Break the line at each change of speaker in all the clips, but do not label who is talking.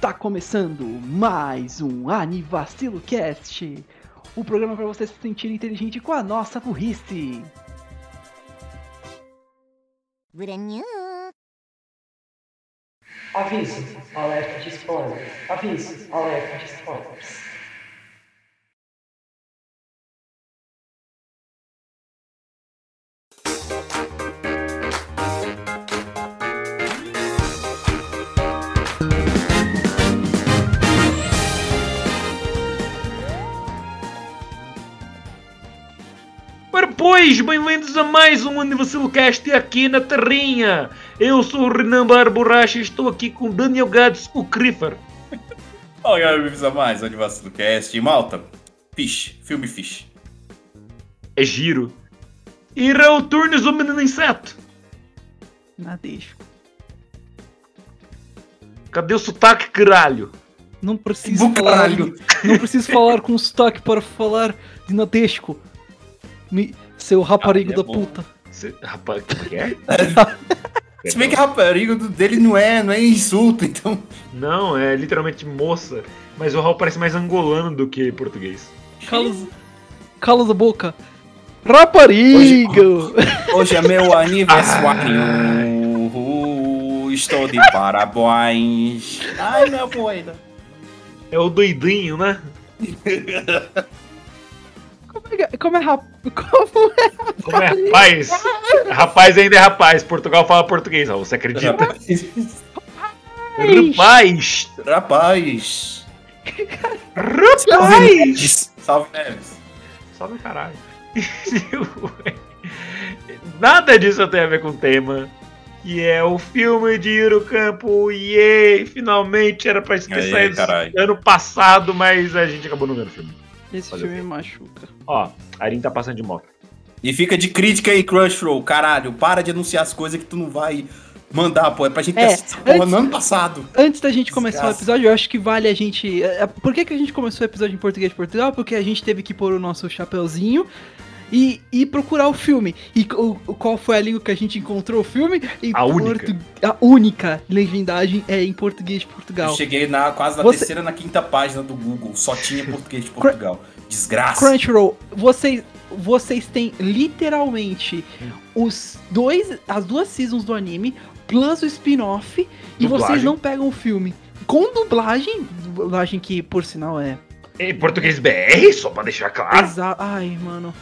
Está começando mais um Anivacilo Cast, o programa para você se sentir inteligente com a nossa burrice.
Aviso, alerta de spoilers. Aviso, alerta de spoilers.
Pois, bem-vindos a mais um AnivaciloCast aqui na Terrinha. Eu sou o Renan Bar Borracha e estou aqui com Daniel Gads, o Crifer.
Olha, galera, bem-vindos a mais um Animação do Cast. E, Malta, Fish, filme Fish.
É giro. E Raul Turnes, o menino inseto.
Na deixa.
Cadê o sotaque, caralho?
Não preciso falar,
caralho.
não preciso falar com sotaque para falar de Nadesco. Me, seu raparigo
Ah, é
da
bom.
puta.
Cê- rapaz, como que é?
Se bem que do- dele não é, não é insulto, então.
Não, é literalmente moça. Mas o Raul parece mais angolano do que português.
Cala, cala a boca. Rapariga!
Hoje é meu aniversário. Uhul, Estou de parabéns. Ai, meu poeira.
É o doidinho, né?
Como é, como é rap... Como é?
Como é rapaz? rapaz ainda é rapaz. Portugal fala português, Raul. Você acredita? Rapaz!
Rapaz.
Rapaz!
Salve, Neves.
Salve caralho. Nada disso tem a ver com o tema. Que é o filme de Eurocampo. Yay! Finalmente era pra ter saído
caralho.
ano passado, mas a gente acabou não vendo o filme.
Esse
Fazer o
filme machuca.
Ó, a Arin tá passando de moto.
E fica de crítica aí, Crunchyroll. Caralho, para de anunciar as coisas que tu não vai mandar, pô. É pra gente ter
É,
porra
antes-
no ano passado.
Antes da gente começar o
Desgraça.
episódio, eu acho que vale a gente. é, é, Por que, que a gente começou o episódio em português de Portugal? Porque a gente teve que pôr o nosso chapeuzinho e, e procurar o filme. E o, qual foi a língua que a gente encontrou o filme? Em
A única.
A única legendagem é em português de Portugal.
Eu cheguei na, quase na
Você-
terceira, na quinta página do Google. Só tinha português de Portugal. Desgraça.
Crunchyroll, vocês, vocês têm literalmente os dois, as duas seasons do anime, plus o spin-off, e vocês não pegam o filme. Com dublagem, dublagem que por sinal é.
Em português BR, só pra deixar claro.
Exa Ai, mano.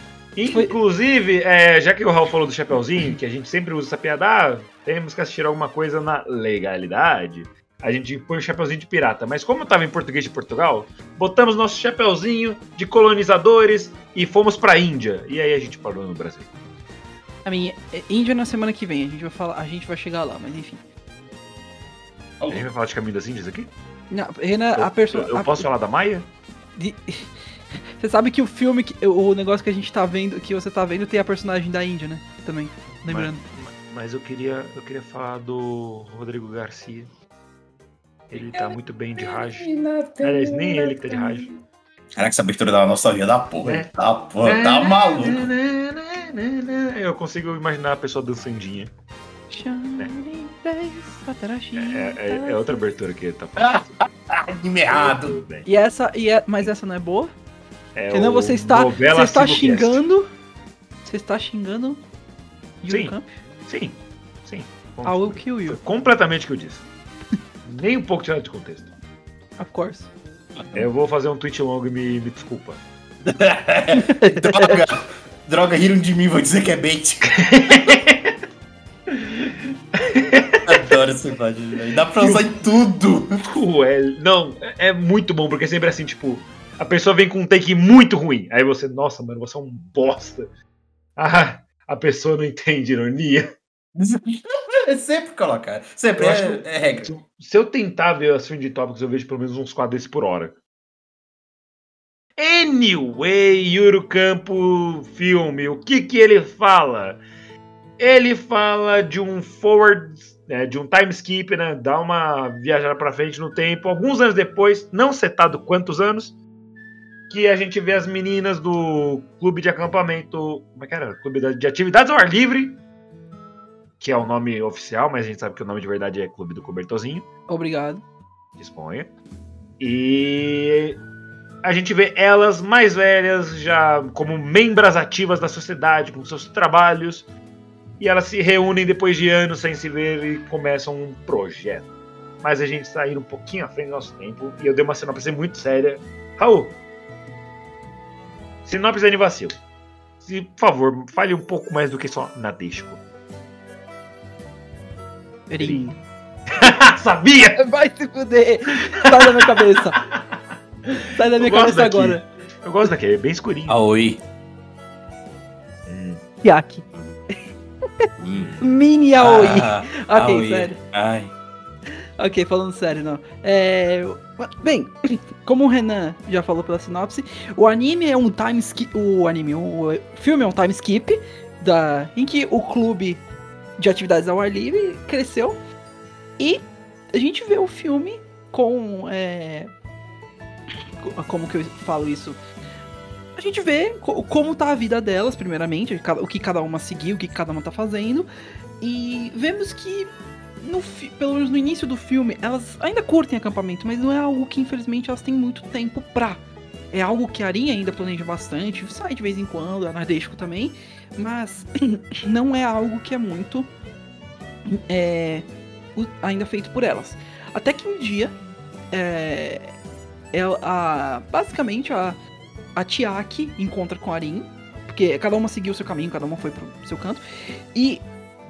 Inclusive, é, já que o Raul falou do Chapeuzinho, que a gente sempre usa essa piada, ah, temos que assistir alguma coisa na legalidade. A gente põe o chapeuzinho de pirata. Mas como eu tava em português de Portugal, botamos nosso chapeuzinho de colonizadores e fomos pra Índia. E aí a gente parou no Brasil.
A minha é Índia na semana que vem, a gente vai falar, a gente vai chegar lá, mas enfim.
A gente vai falar de Caminho das Índias aqui?
Não, Renan,
Eu,
a pessoa.
eu- eu posso falar da Maia?
de- Você sabe que o filme, que, o negócio que a gente tá vendo, que você tá vendo, tem a personagem da Índia, né? Também. Lembrando.
Mas, mas eu queria eu queria falar do Rodrigo Garcia. Ele tá muito bem de Raj. Aliás, nem ele que tá de Raj.
Caraca, essa abertura da nostalgia da porra.
É.
Tá, porra, tá maluco.
Eu consigo imaginar a pessoa dançandinha. É, é- é outra abertura que tá falando.
Anime errado.
E essa, e é, mas essa não é boa?
É o
você está, você está xingando. Você está xingando. Yuri
Sim.
Camp?
Sim, sim.
Kill you,
Foi completamente o que eu disse. Nem um pouco tirado de contexto.
of course.
Eu vou fazer um tweet longo e me, me desculpa.
Droga. Droga, riram de mim, vou dizer que é bait. Adoro essa imagem, velho. Dá pra usar em tudo.
Ué, não, é é muito bom, porque sempre assim, tipo, a pessoa vem com um take muito ruim. Aí você, nossa, mano, você é um bosta. Ah, a pessoa não entende ironia.
É sempre colocar. Sempre,
Eu
é,
acho
é regra.
Se, eu tentar ver as Trending Topics, eu vejo pelo menos uns quadros por hora. Anyway, Yuro Campo filme, o que que ele fala? Ele fala de um forward, né, de um time skip, né? Dá uma viajada pra frente no tempo, alguns anos depois, não setado quantos anos, que a gente vê as meninas do clube de acampamento, como é que era? Clube de atividades ao ar livre, que é o nome oficial, mas a gente sabe que o nome de verdade é Clube do Cobertorzinho.
Obrigado.
Disponha. E a gente vê elas mais velhas, já como membros ativas da sociedade, com seus trabalhos. E elas se reúnem depois de anos sem se ver e começam um projeto. Mas a gente está indo um pouquinho à frente do nosso tempo. E eu dei uma sinopse muito séria. Raul, sinopse é vacilo. Se, por favor, fale um pouco mais do que só Nadesco.
Rim.
Sabia!
Vai se fuder! Sai da minha cabeça! Sai da minha cabeça
daqui.
agora.
Eu gosto daquele, é bem escurinho.
Aoi.
Hum.
Yak.
Hum.
Mini Aoi.
Ah,
ok,
Aoi.
sério.
Ai.
Ok, falando sério, não. É. Bem, como o Renan já falou pela sinopse, o anime é um time skip. O anime, o filme é um time skip da, em que o clube de atividades ao ar livre cresceu. E a gente vê o filme com. É, co- como que eu falo isso? A gente vê co- como tá a vida delas, primeiramente, o que cada uma seguiu, o que cada uma tá fazendo. E vemos que no pelo menos no início do filme, elas ainda curtem acampamento, mas não é algo que infelizmente elas têm muito tempo pra. É algo que a Arinha ainda planeja bastante, sai de vez em quando, a Nardesco também, mas não é algo que é muito é, ainda feito por elas. Até que um dia, é, ela- a- basicamente a, a Tiaki encontra com a Arin, porque cada uma seguiu o seu caminho, cada uma foi pro seu canto, e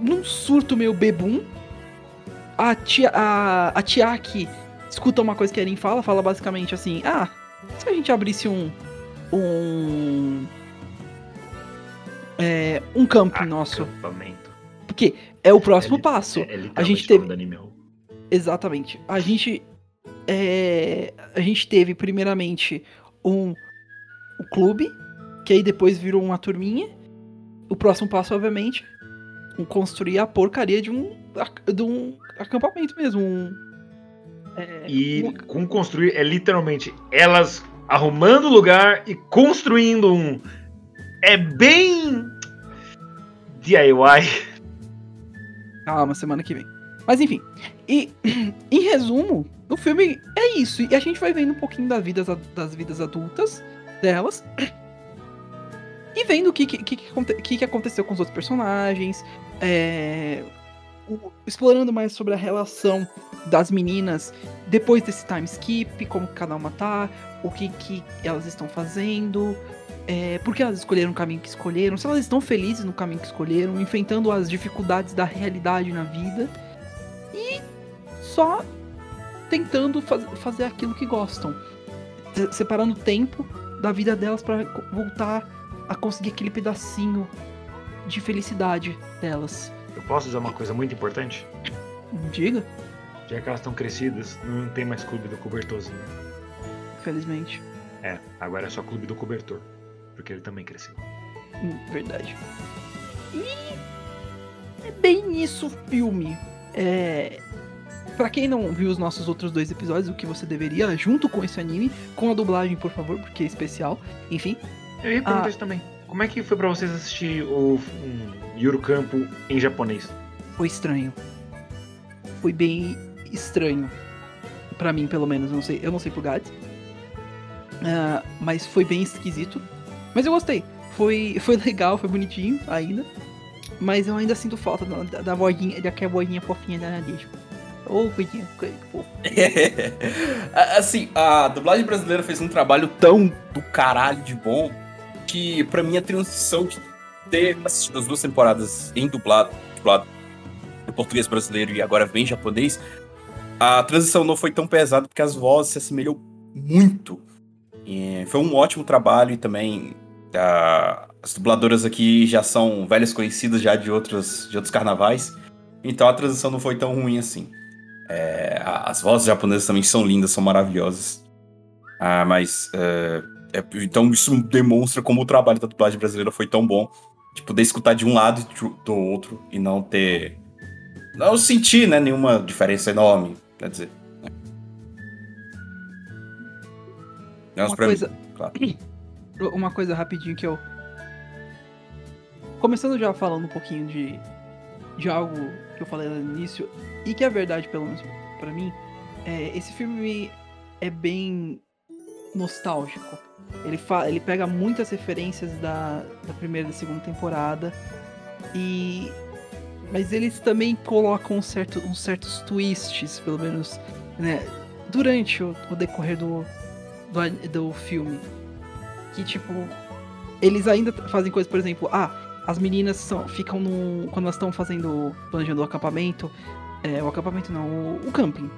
num surto meio bebum, a, tia, a, a Tiaki escuta uma coisa que a Erin fala, fala basicamente assim, ah, se a gente abrisse um. um. É, um camping nosso.
Acampamento.
Porque é o próximo
É
passo.
É, é
a gente
o nome
teve-. Exatamente. A gente. é, a gente teve primeiramente um, um clube, que aí depois virou uma turminha. O próximo passo, obviamente, construir a porcaria de um, de um acampamento mesmo. Um, é,
E
um-
com construir é literalmente elas arrumando o lugar e construindo um. É bem. DIY.
Calma, semana que vem. Mas enfim. E, em resumo, o filme é isso. E a gente vai vendo um pouquinho das vidas, das vidas adultas delas. E vendo o que, que, que que aconteceu com os outros personagens. É, explorando mais sobre a relação das meninas depois desse time skip, como cada uma tá, o que, que elas estão fazendo. É, por que elas escolheram o caminho que escolheram, se elas estão felizes no caminho que escolheram, enfrentando as dificuldades da realidade na vida e só tentando faz- fazer aquilo que gostam, Se- separando tempo da vida delas para voltar a conseguir aquele pedacinho de felicidade delas.
Eu posso dizer uma coisa muito importante?
Diga,
Já que elas estão crescidas, não tem mais clube do cobertorzinho.
infelizmente.
É, agora é só clube do cobertor. Porque ele também cresceu.
Hum, Verdade. E é bem isso o filme. É. Pra quem não viu os nossos outros dois episódios, o que você deveria, junto com esse anime, com a dublagem, por favor, porque é especial. Enfim,
Eu ia perguntar
Ah.
isso também. Como é que foi pra vocês assistir o um, Yuru Campo em japonês?
foi estranho. Foi bem estranho. Pra mim, pelo menos. Eu não sei, eu não sei pro Gads. Ah, mas foi bem esquisito. Mas eu gostei. Foi, foi legal, foi bonitinho ainda. Mas eu ainda sinto falta da, da, da vozinha, daquela vozinha fofinha da Nadia. Ô, coisinha, que fofo.
assim, a dublagem brasileira fez um trabalho tão do caralho de bom que, pra mim, a transição de ter assistido as duas temporadas em dublado, dublado em português brasileiro e agora vem em japonês, a transição não foi tão pesada porque as vozes se assemelham muito. E foi um ótimo trabalho e também ah, as dubladoras aqui já são velhas conhecidas já de outros, de outros carnavais, então a transição não foi tão ruim assim. É, a- as vozes japonesas também são lindas, são maravilhosas. Ah, mas. é, é- então isso demonstra como o trabalho da dublagem brasileira foi tão bom. De poder escutar de um lado e do outro e não ter. Não sentir, né, nenhuma diferença enorme. Quer dizer. Né.
Uma coisa,
mim, claro.
uma coisa rapidinho que eu. Começando já falando um pouquinho de, de algo que eu falei lá no início, e que é verdade, pelo menos pra mim, é, esse filme é bem nostálgico. Ele, fa ele pega muitas referências da, da primeira e da segunda temporada. E. Mas eles também colocam um certo, uns certos twists, pelo menos, né? Durante o, o decorrer do, do, do filme. Que tipo. Eles ainda fazem coisas, por exemplo, ah, as meninas são, ficam no. Quando elas estão fazendo. planejando o acampamento. É, o acampamento não, o, o camping.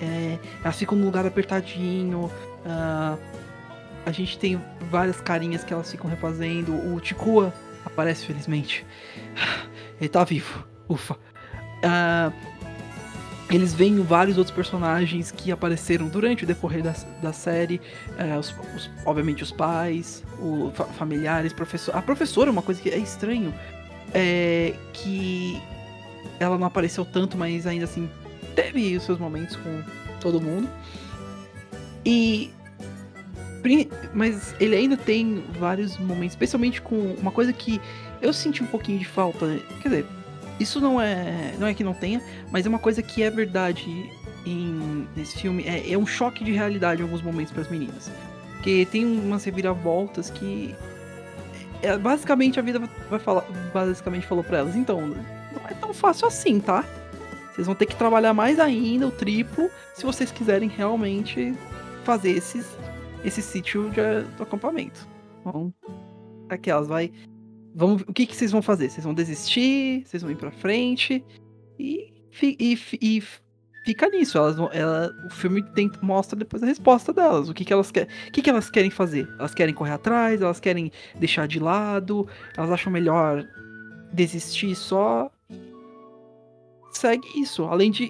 É, elas ficam num lugar apertadinho. Uh, a gente tem várias carinhas que elas ficam refazendo. O Tikua aparece felizmente. Ele tá vivo. Ufa. Uh, eles veem vários outros personagens que apareceram durante o decorrer da, da série. Uh, os, os, obviamente os pais, os fa familiares, professor. A professora, uma coisa que é estranho. É que ela não apareceu tanto, mas ainda assim teve os seus momentos com todo mundo. E. Mas ele ainda tem vários momentos, especialmente com uma coisa que eu senti um pouquinho de falta. Quer dizer, isso não é. Não é que não tenha, mas é uma coisa que é verdade em, nesse filme. É, é um choque de realidade em alguns momentos para as meninas. Porque tem umas reviravoltas que. É, basicamente a vida vai falar. Basicamente falou para elas. Então, não é tão fácil assim, tá? Vocês vão ter que trabalhar mais ainda, o triplo, se vocês quiserem realmente fazer esses, esse sítio de, do acampamento. Então, aquelas vai. Vamos, o que, que vocês vão fazer? Vocês vão desistir? Vocês vão ir pra frente? E, e, e fica nisso. Elas vão, ela, o filme tem, mostra depois a resposta delas. O que, que elas querem. O que, que elas querem fazer? Elas querem correr atrás, elas querem deixar de lado, elas acham melhor desistir só segue isso. Além de,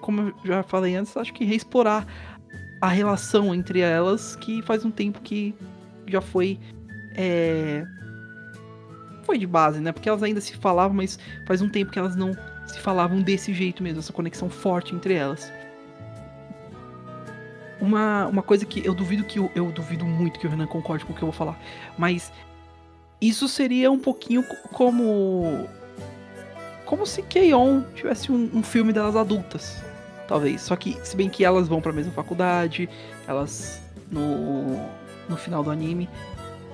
como eu já falei antes, acho que reexplorar a relação entre elas, que faz um tempo que já foi. É... Foi de base, né? Porque elas ainda se falavam, mas faz um tempo que elas não se falavam desse jeito mesmo, essa conexão forte entre elas. Uma, uma coisa que eu duvido que eu, eu duvido muito que o Renan concorde com o que eu vou falar, mas isso seria um pouquinho como como se K-On! tivesse um, um, filme delas adultas, talvez. Só que, se bem que elas vão para a mesma faculdade, elas no, no final do anime,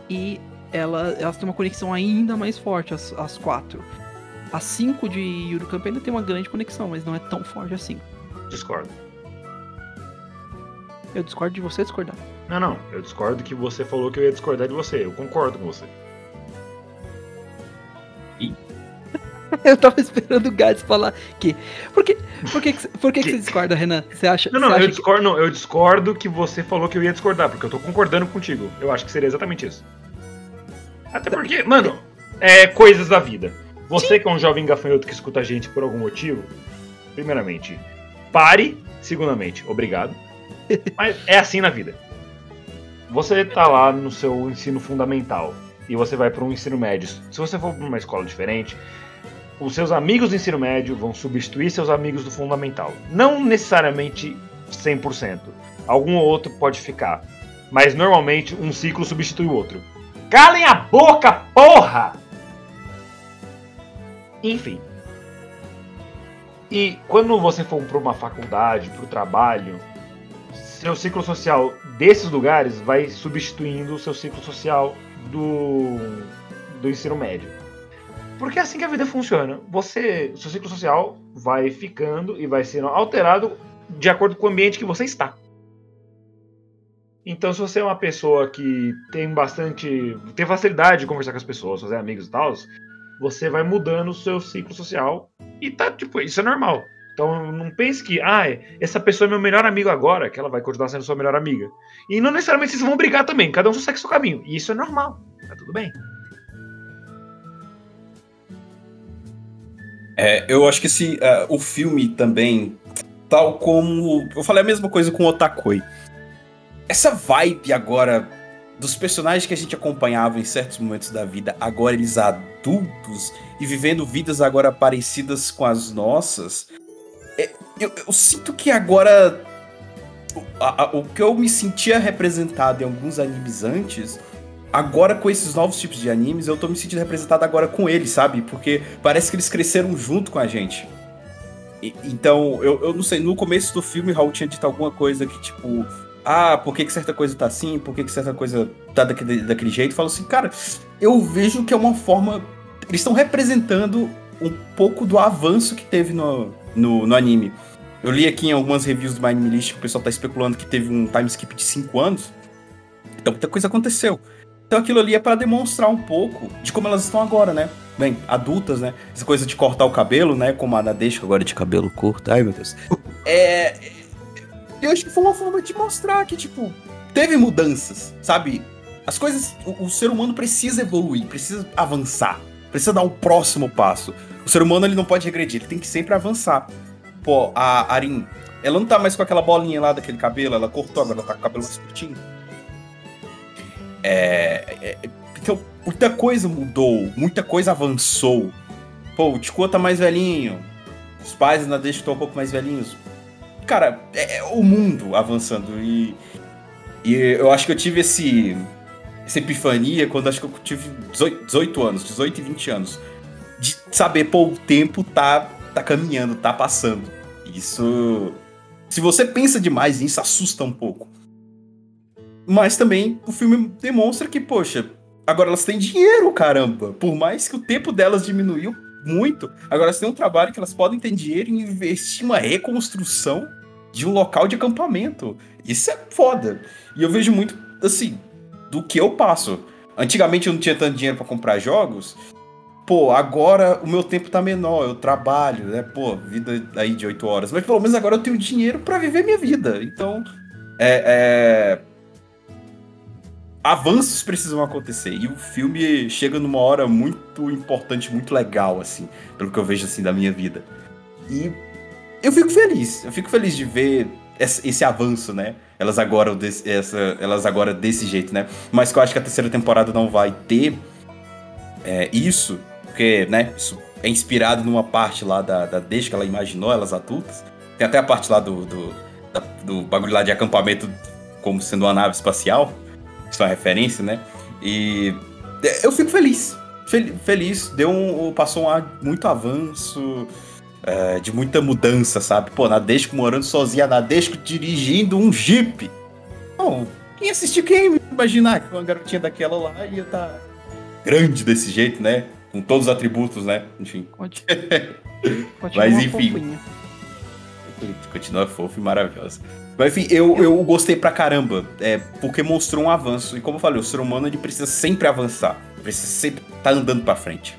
e ela, elas têm uma conexão ainda mais forte, as, as quatro. As cinco de Camp ainda tem uma grande conexão, mas não é tão forte assim.
Discordo.
Eu discordo de você discordar.
Não, não. Eu discordo que você falou que eu ia discordar de você. Eu concordo com você.
Eu tava esperando o Gats falar que. Por que, por que, por que, que você discorda, Renan? Você acha.
Não, não,
eu
que... discordo, não, eu discordo que você falou que eu ia discordar, porque eu tô concordando contigo. Eu acho que seria exatamente isso. Até tá. porque, mano, é coisas da vida. Você que é um jovem gafanhoto que escuta a gente por algum motivo, primeiramente, pare. Segundamente, obrigado. Mas é assim na vida. Você tá lá no seu ensino fundamental e você vai para um ensino médio. Se você for para uma escola diferente, os seus amigos do ensino médio vão substituir seus amigos do fundamental. Não necessariamente 100%. Algum outro pode ficar. Mas normalmente um ciclo substitui o outro. Calem a boca, porra! Enfim. E quando você for para uma faculdade, para o trabalho, seu ciclo social desses lugares vai substituindo o seu ciclo social do, do ensino médio. Porque é assim que a vida funciona. Você, seu ciclo social vai ficando e vai sendo alterado de acordo com o ambiente que você está. Então, se você é uma pessoa que tem bastante. tem facilidade de conversar com as pessoas, fazer amigos e tal, você vai mudando o seu ciclo social. E tá, tipo, isso é normal. Então, não pense que, ah, essa pessoa é meu melhor amigo agora, que ela vai continuar sendo sua melhor amiga. E não necessariamente vocês vão brigar também, cada um segue seu caminho. E isso é normal, tá tudo bem.
É, eu acho que esse, uh, o filme também, tal como. Eu falei a mesma coisa com o Otakoi. Essa vibe agora dos personagens que a gente acompanhava em certos momentos da vida, agora eles adultos e vivendo vidas agora parecidas com as nossas. É, eu, eu, sinto que agora. A, o que eu me sentia representado em alguns animes antes agora com esses novos tipos de animes, eu tô me sentindo representado agora com eles, sabe? Porque parece que eles cresceram junto com a gente. E- Então, eu, eu não sei, no começo do filme, Raul tinha dito alguma coisa que, tipo, ah, por que, que certa coisa tá assim, por que, que certa coisa tá daquele, daquele jeito? Falo assim, cara, eu vejo que é uma forma. Eles estão representando um pouco do avanço que teve no, no, no anime. Eu li aqui em algumas reviews do My Anime List que o pessoal tá especulando que teve um time skip de 5 anos. Então muita coisa aconteceu. Então aquilo ali é para demonstrar um pouco de como elas estão agora, né? Bem, adultas, né? Essa coisa de cortar o cabelo, né? Como a Nadeshko agora de cabelo curto. Ai, meu Deus. É. Eu acho que foi uma forma de mostrar que, tipo, teve mudanças, sabe? As coisas. O, o ser humano precisa evoluir, precisa avançar, precisa dar um próximo passo. O ser humano ele não pode regredir, ele tem que sempre avançar. Pô, a Arin, ela não tá mais com aquela bolinha lá daquele cabelo, ela cortou, agora ela tá com o cabelo mais curtinho. É, é, então, muita coisa mudou, muita coisa avançou. Pô, o Tico tá mais velhinho, os pais ainda deixam estão um pouco mais velhinhos. Cara, é, é o mundo avançando e, e eu acho que eu tive esse essa epifania quando acho que eu tive 18, 18 anos, 18 e 20 anos. De saber, pô, o tempo tá, tá caminhando, tá passando. Isso. Se você pensa demais nisso, assusta um pouco. Mas também o filme demonstra que, poxa, agora elas têm dinheiro, caramba. Por mais que o tempo delas diminuiu muito, agora elas têm um trabalho que elas podem ter dinheiro e investir uma reconstrução de um local de acampamento. Isso é foda. E eu vejo muito, assim, do que eu passo. Antigamente eu não tinha tanto dinheiro para comprar jogos. Pô, agora o meu tempo tá menor, eu trabalho, né? Pô, vida aí de 8 horas. Mas pelo menos agora eu tenho dinheiro para viver minha vida. Então, é, é... Avanços precisam acontecer. E o filme chega numa hora muito importante, muito legal, assim, pelo que eu vejo, assim, da minha vida. E eu fico feliz. Eu fico feliz de ver esse, avanço, né? Elas agora, desse, essa, elas agora desse jeito, né? Mas que eu acho que a terceira temporada não vai ter é, isso, porque, né, isso é inspirado numa parte lá da, da desde que ela imaginou, elas adultas. Tem até a parte lá do, do, da- do bagulho lá de acampamento como sendo uma nave espacial. Isso é referência, né? E é, eu fico feliz. Fel- feliz. Deu um, passou um ar muito avanço. é, de muita mudança, sabe? Pô, Nadesco morando sozinha, Nadesco dirigindo um Jeep. Bom, quem assistiu, quem ia imaginar que uma garotinha daquela lá ia estar grande desse jeito, né? Com todos os atributos, né? Enfim,
Conti-
Mas,
continua
enfim.
fofinha.
Continua fofo e maravilhosa. Mas enfim, eu, eu gostei pra caramba, é, porque mostrou um avanço. E como eu falei, o ser humano ele precisa sempre avançar, precisa sempre estar andando pra frente.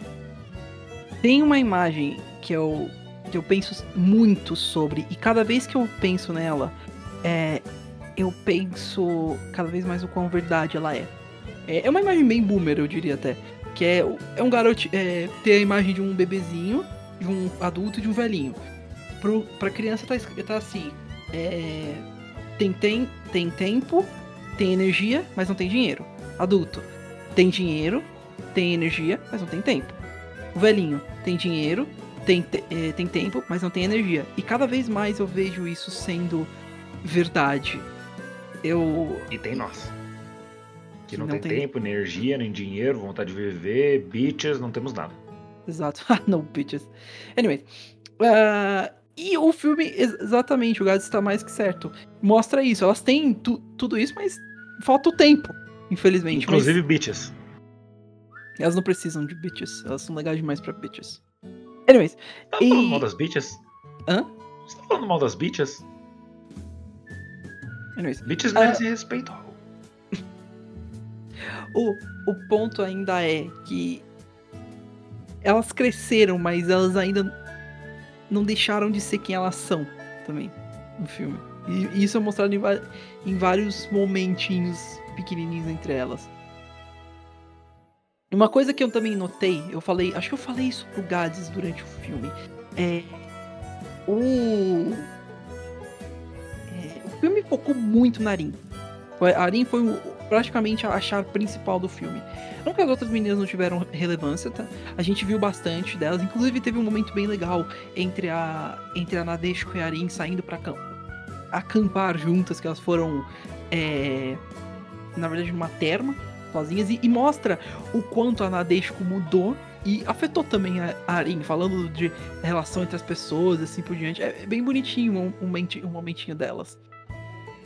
Tem uma imagem que eu, que eu penso muito sobre, e cada vez que eu penso nela, é, eu penso cada vez mais o quão verdade ela é. É é uma imagem bem boomer, eu diria até. Que é, é um garoto. É, tem a imagem de um bebezinho, de um adulto e de um velhinho. Pro, pra criança tá, tá assim. é, tem, tem, tem tempo, tem energia, mas não tem dinheiro. Adulto. Tem dinheiro, tem energia, mas não tem tempo. O velhinho tem dinheiro, tem, te- eh, tem tempo, mas não tem energia. E cada vez mais eu vejo isso sendo verdade. Eu.
E tem nós. Que não,
Não
tem,
tem-
tempo, energia, nem dinheiro, vontade de viver, bitches, não temos nada.
Exato. Ah, no bitches. Anyway. ah, e o filme, ex- exatamente, o Gads está mais que certo. Mostra isso. Elas têm tu- tudo isso, mas falta o tempo. Infelizmente. mas
Inclusive bitches.
elas não precisam de bitches. Elas são legais demais pra bitches. Anyways.
Tá
E-
falando mal das bitches?
Hã?
Você tá falando mal das bitches?
Anyways.
Bitches
Ah.
merecem respeito.
O, o ponto ainda é que elas cresceram, mas elas ainda não deixaram de ser quem elas são também no filme. E, isso é mostrado em, em vários momentinhos pequenininhos entre elas. Uma coisa que eu também notei, eu falei, acho que eu falei isso pro Gades durante o filme, é o é, o filme focou muito na Arin. Foi- A Arin foi o- praticamente a chave principal do filme. Não que as outras meninas não tiveram relevância, tá? A gente viu bastante delas. Inclusive teve um momento bem legal entre a entre a Nadeshiko e a Arin saindo pra acam- acampar juntas, que elas foram é, na verdade numa terma sozinhas e, e mostra o quanto a Nadeshiko mudou E afetou também a Arin, falando de relação entre as pessoas, assim por diante. É é bem bonitinho um, um momentinho delas.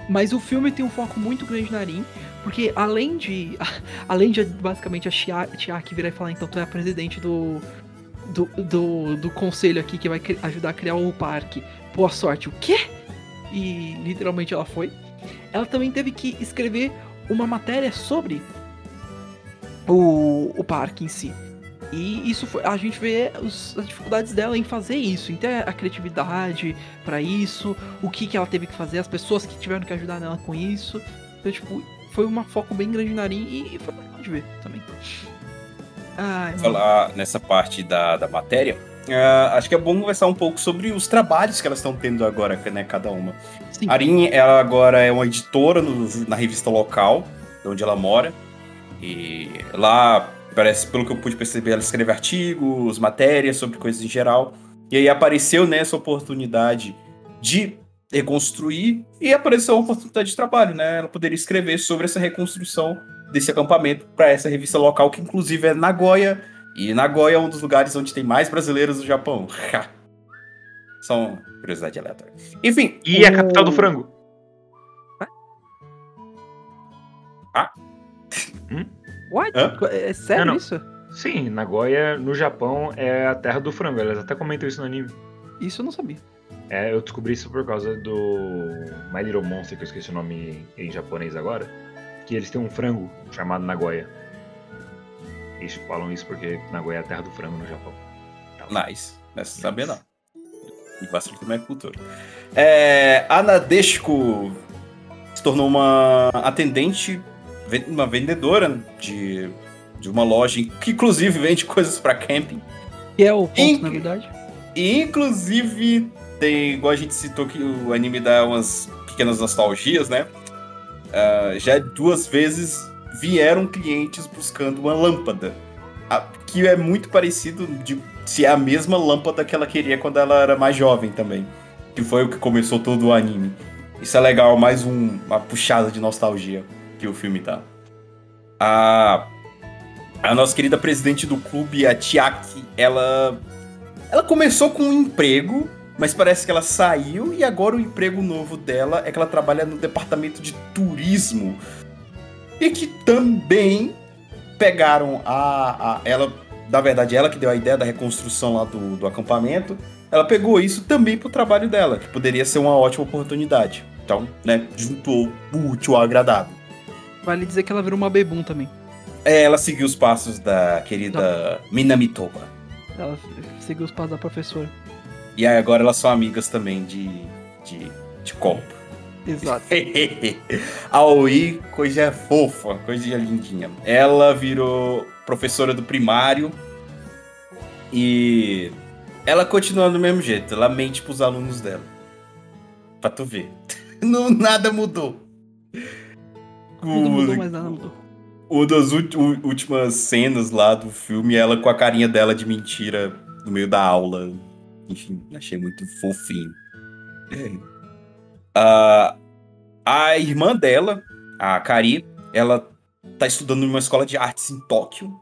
Mas o filme tem um foco muito grande na Arin, porque além de. Além de basicamente a Chia- Chiaki virar e falar, então tu é a presidente do. Do, do, do conselho aqui que vai ajudar a criar o parque. Boa sorte. O quê? E literalmente ela foi. Ela também teve que escrever uma matéria sobre o, o parque em si. E isso foi, a gente vê os- as dificuldades dela em fazer isso, em ter a criatividade pra isso, o que, que ela teve que fazer, as pessoas que tiveram que ajudar nela com isso. Então, tipo, foi um foco bem grande na Arin e, foi legal de ver também. Ai,
falar nessa parte da, da matéria, ah, acho que é bom conversar um pouco sobre os trabalhos que elas estão tendo agora, né, cada uma.
Sim,
A Arin, ela agora é uma editora no- na revista local, de onde ela mora. E lá, parece, pelo que eu pude perceber, ela escreve artigos, matérias sobre coisas em geral. E aí apareceu nessa oportunidade de reconstruir e apareceu uma oportunidade de trabalho, né? Ela poderia escrever sobre essa reconstrução desse acampamento para essa revista local, que inclusive é Nagoya. E Nagoya é um dos lugares onde tem mais brasileiros do Japão. Uma curiosidade aleatória. Enfim.
E a
o-
capital do frango.
What?
Hã?
É sério
Não, não.
isso?
Sim, Nagoya, no Japão, é a terra do frango. Elas até comentam isso no anime.
Isso eu não sabia.
É, eu descobri isso por causa do My Little Monster, que eu esqueci o nome em japonês agora. Que eles têm um frango chamado Nagoya. Eles falam isso porque Nagoya é a terra do frango no Japão.
Nice. Nessa saber não. E bastante também é cultura. É, a Nadeshko se tornou uma atendente, uma vendedora de, de uma loja que inclusive vende coisas pra camping.
Que é o ponto,
Inc-
na verdade.
E inclusive tem, igual a gente citou que o anime dá umas pequenas nostalgias, né? Ah, já duas vezes vieram clientes buscando uma lâmpada. a- que é muito parecido de se é a mesma lâmpada que ela queria quando ela era mais jovem também. Que foi o que começou todo o anime. Isso é legal, mais um- uma puxada de nostalgia que o filme dá. A, a nossa querida presidente do clube, a Chiaki, ela ela começou com um emprego, mas parece que ela saiu e agora o emprego novo dela é que ela trabalha no departamento de turismo. E que também pegaram a, a ela, na verdade, ela que deu a ideia da reconstrução lá do, do acampamento. Ela pegou isso também pro trabalho dela, que poderia ser uma ótima oportunidade. Então, né, juntou o útil ao agradável.
Vale dizer que ela virou uma bebum também.
É, ela seguiu os passos da querida Minami Toba.
Ela seguiu os passos da professora.
E aí agora elas são amigas também de, de, de copo.
Exato.
a Oi, coisa fofa, coisa lindinha. Ela virou professora do primário e ela continua do mesmo jeito. Ela mente pros alunos dela. Pra tu ver. Não, nada mudou.
Tudo mudou, mas nada mudou.
uma das últimas cenas lá do filme, ela com a carinha dela de mentira no meio da aula. Enfim, achei muito fofinho. Ah, a irmã dela, a Kari, ela tá estudando numa escola de artes em Tóquio.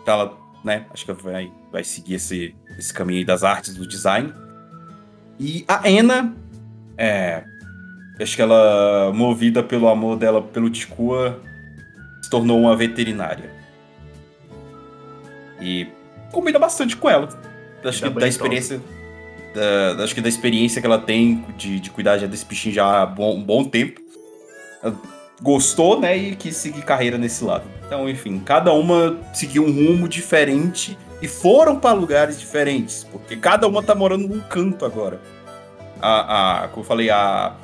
Então ela, né, acho que vai, vai seguir esse, esse caminho aí das artes, do design. E a Ena, é, acho que ela, movida pelo amor dela pelo Tikua, se tornou uma veterinária. E combina bastante com ela. Acho
Dá
que da experiência. da- acho que da experiência que ela tem de, de cuidar já desse bichinho já há bom- um bom tempo. Ela gostou, né? E quis seguir carreira nesse lado. Então, enfim, cada uma seguiu um rumo diferente e foram para lugares diferentes. Porque cada uma tá morando num canto agora. A, a, como eu falei, a,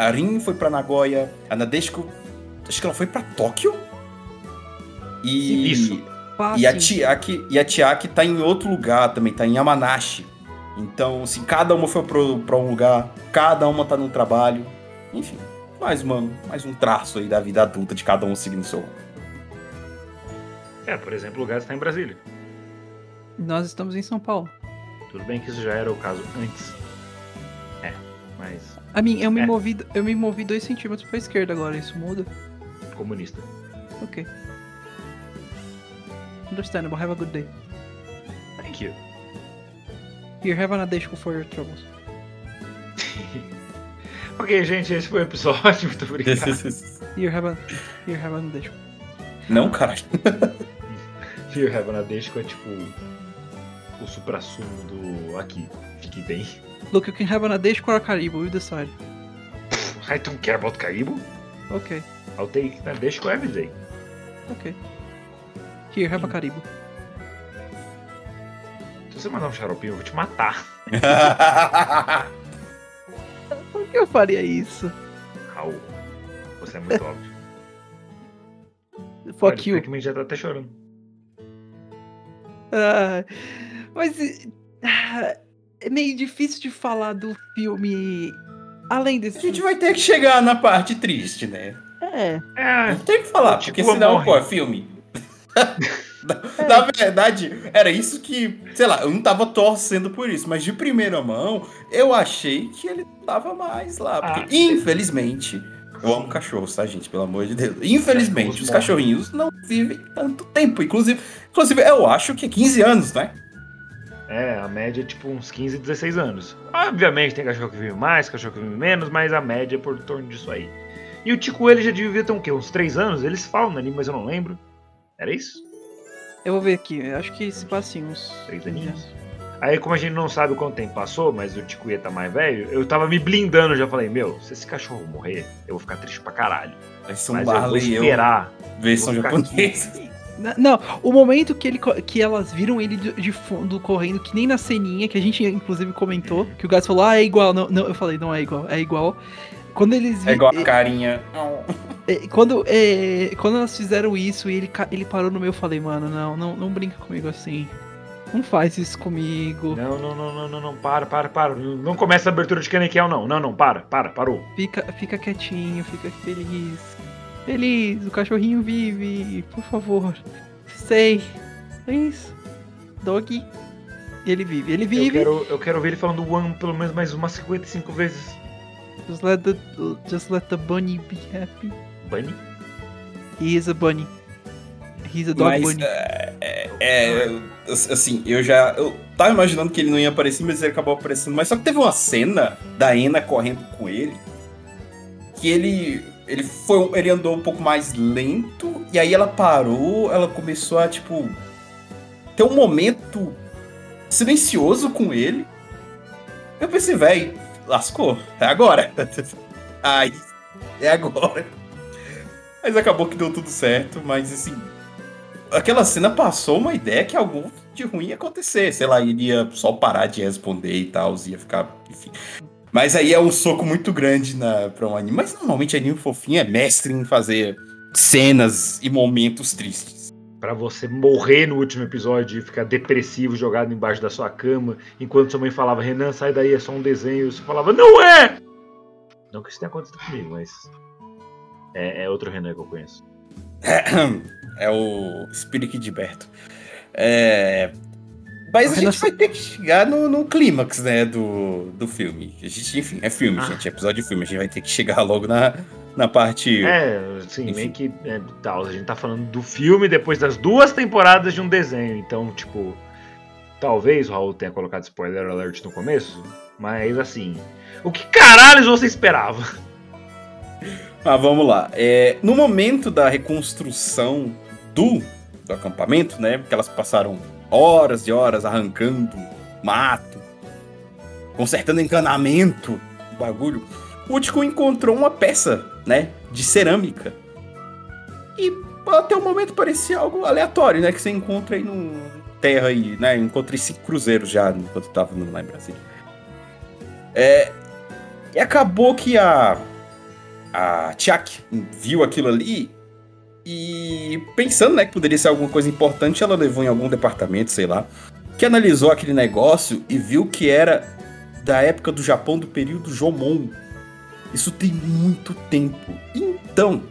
a Rin foi pra Nagoya, a Nadeshiko, acho que ela foi pra Tóquio. E,
Isso.
Fácil.
e a Chiaki, e a Chiaki tá em outro lugar também, tá em Yamanashi. Então, assim, cada uma foi pro, pra um lugar, cada uma tá no trabalho. Enfim, mais, uma, mais um traço aí da vida adulta de cada um seguindo o seu rumo.
É, por exemplo, o Gás está em Brasília.
Nós estamos em São Paulo.
Tudo bem que isso já era o caso antes. Mas
A mim, eu me
É.
movi, eu me movi dois centímetros pra esquerda agora, isso muda?
comunista.
Ok. Understandable, have a good day.
you.
Here, have an Nadeshko for your troubles.
Ok, gente, esse foi o episódio. Muito obrigado.
Here, have a, here, have a Nadeshko.
Não, caralho.
Here Have a Nadeshko é tipo o supra-sumo do aqui. Fique bem.
Look, you can have a Nadeshko or a Karibo, you decide.
I don't care about Kaibo.
Ok,
I'll take Nadeshko every day.
ok. Here, have a Karibo.
Se você mandar um xaropinho, eu vou te matar.
Por que eu faria isso?
Raul. Você é muito óbvio.
Fuck
Olha,
you.
O já tá até chorando.
Ah, mas ah, é meio difícil de falar do filme além
A
desse.
gente vai ter que chegar na parte triste, né?
É,
É,
Não tem o que falar,
Tipo,
porque senão,
morre.
pô, é filme. na, na verdade, era isso que, sei lá, eu não tava torcendo por isso, mas de primeira mão, eu achei que ele tava mais lá. Porque,
Ah.
infelizmente, eu amo cachorros, tá, gente? Pelo amor de Deus. Infelizmente, os cachorrinhos não vivem tanto tempo. Inclusive, inclusive, eu acho que é 15 anos, né?
É, a média é tipo uns 15, 16 anos. Obviamente tem cachorro que vive mais, cachorro que vive menos, mas a média é por torno disso aí. E o Tico ele já devia ter um quê? Uns 3 anos? Eles falam anime, mas eu não lembro. Era isso?
eu vou ver aqui. eu Acho que se passa assim, uns.
3 aninhos. Aí, como a gente não sabe quanto tempo passou, mas o Tico tá mais velho, eu tava me blindando, já falei, meu, se esse cachorro morrer, eu vou ficar triste pra caralho.
Vai ser um
Mas eu vou
Barley eu,
esperar.
versão japonesa.
Não, o momento que, ele, que elas viram ele de, fundo correndo, que nem na ceninha, que a gente inclusive comentou, que o Gás falou, ah, é igual. Não, não, eu falei, não é igual, é igual. Quando eles
É igual a carinha.
É, quando, é, quando elas fizeram isso e ele, ele parou no meio, eu falei, mano, não, não, não brinca comigo assim. Não faz isso comigo.
Não, não, não, não, não, não, para, para, para. Não começa a abertura de Kanekel, não. Não, não, para, para, parou.
Fica, fica quietinho, fica feliz. Feliz, o cachorrinho vive, por favor. Sei. É isso. Dog. Ele vive, ele
Eu
vive.
quero, eu quero ver ele falando One pelo menos mais umas 55 vezes.
Just let the, just let the bunny be happy.
Bunny?
He is a bunny. He's a dog
Mas,
bunny.
é, é, é, assim, eu já. Eu tava imaginando que ele não ia aparecer, mas ele acabou aparecendo. Mas só que teve uma cena da Ena correndo com ele. Que ele. Ele foi. Ele andou um pouco mais lento. E aí ela parou, ela começou a, tipo. Ter um momento silencioso com ele. Eu pensei, velho, lascou. É agora. Ai, é agora. Mas acabou que deu tudo certo, mas assim, aquela cena passou uma ideia que algo de ruim ia acontecer. Sei lá, iria só parar de responder e tal, ia ficar. Enfim. Mas aí é um soco muito grande na, pra um anime. Mas normalmente anime fofinho é mestre em fazer cenas e momentos tristes.
Pra você morrer no último episódio e ficar depressivo, jogado embaixo da sua cama, enquanto sua mãe falava, Renan, sai daí, é só um desenho, e você falava, não é! Não que isso tenha acontecido comigo, mas. É, é outro Renan que eu conheço.
É o Spirit de Berto. É. Mas a
Renan-
gente vai ter que chegar no, no clímax, né, do, do filme. A gente, enfim, é filme,
Ah.
gente, é episódio de filme. A gente vai ter que chegar logo na, na parte.
É, assim, meio que. É, tal, a gente tá falando do filme depois das duas temporadas de um desenho. Então, tipo. Talvez o Raul tenha colocado spoiler alert no começo. Mas assim. O que caralho você esperava?
Mas vamos lá. É, no momento da reconstrução do, do acampamento, né? Porque elas passaram horas e horas arrancando mato, consertando encanamento, bagulho. O Útico encontrou uma peça, né? De cerâmica. E até o momento parecia algo aleatório, né? Que você encontra aí no terra aí, né? Encontrei cinco cruzeiros já enquanto tava lá em Brasília. É, e acabou que a a Tiak viu aquilo ali e pensando, né, que poderia ser alguma coisa importante, ela levou em algum departamento, sei lá, que analisou aquele negócio e viu que era da época do Japão do período Jomon. Isso tem muito tempo. Então,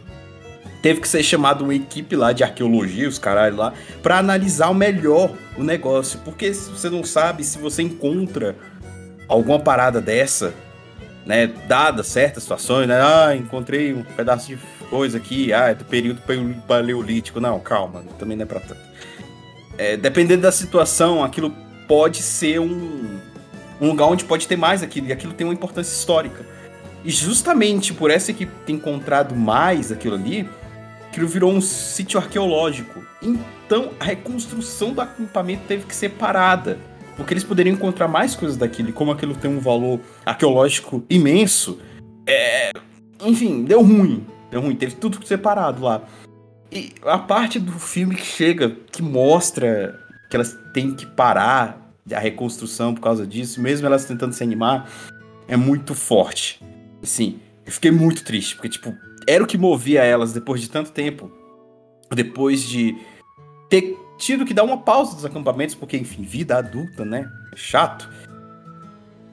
teve que ser chamado uma equipe lá de arqueologia, os caralho lá, para analisar melhor o negócio, porque se você não sabe se você encontra alguma parada dessa né, dadas certas situações, né, ah, encontrei um pedaço de coisa aqui, ah, é do período paleolítico, não, calma, também não é pra tanto. É, dependendo da situação, aquilo pode ser um, um lugar onde pode ter mais aquilo, e aquilo tem uma importância histórica. E justamente por essa equipe ter encontrado mais aquilo ali, aquilo virou um sítio arqueológico. Então a reconstrução do acampamento teve que ser parada. Porque eles poderiam encontrar mais coisas daquilo, e como aquilo tem um valor arqueológico imenso, é... enfim, deu ruim. Deu ruim, teve tudo separado lá. E a parte do filme que chega, que mostra que elas têm que parar a reconstrução por causa disso, mesmo elas tentando se animar, é muito forte. Assim, eu fiquei muito triste, porque, tipo, era o que movia elas depois de tanto tempo. Depois de ter tido que dar uma pausa dos acampamentos, porque, enfim, vida adulta, né? Chato.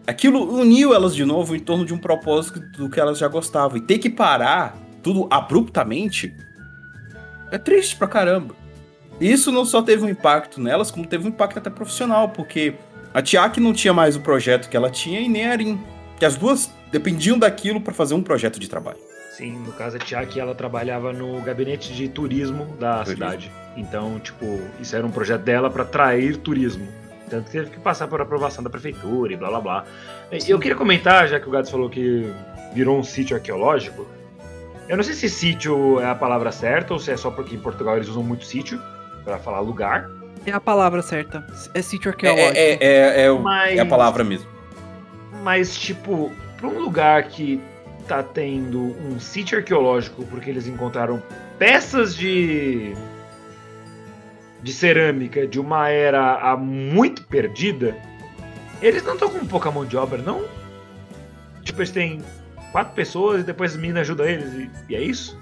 Aquilo uniu elas de novo em torno de um propósito do que elas já gostavam. E ter que parar tudo abruptamente é triste pra caramba. Isso não só teve um impacto nelas, como teve um impacto até profissional, porque a Tiak não tinha mais o projeto que ela tinha e nem a Arin. Que as duas dependiam daquilo para fazer um projeto de trabalho.
Sim, no caso a Tiak ela trabalhava no gabinete de turismo da turismo. cidade. Então, tipo, isso era um projeto dela para atrair turismo. Tanto que teve que passar por aprovação da prefeitura e blá blá blá. Eu queria comentar, já que o Gato falou que virou um sítio arqueológico. Eu não sei se sítio é a palavra certa ou se é só porque em Portugal eles usam muito sítio para falar lugar.
É a palavra certa. É sítio arqueológico.
É, é, é, é, Mas... é a palavra mesmo.
Mas, tipo, para um lugar que tá tendo um sítio arqueológico porque eles encontraram peças de de cerâmica de uma era muito perdida, eles não estão com pouca mão de obra, não? Tipo, eles têm quatro pessoas e depois as meninas ajudam eles e, e é isso?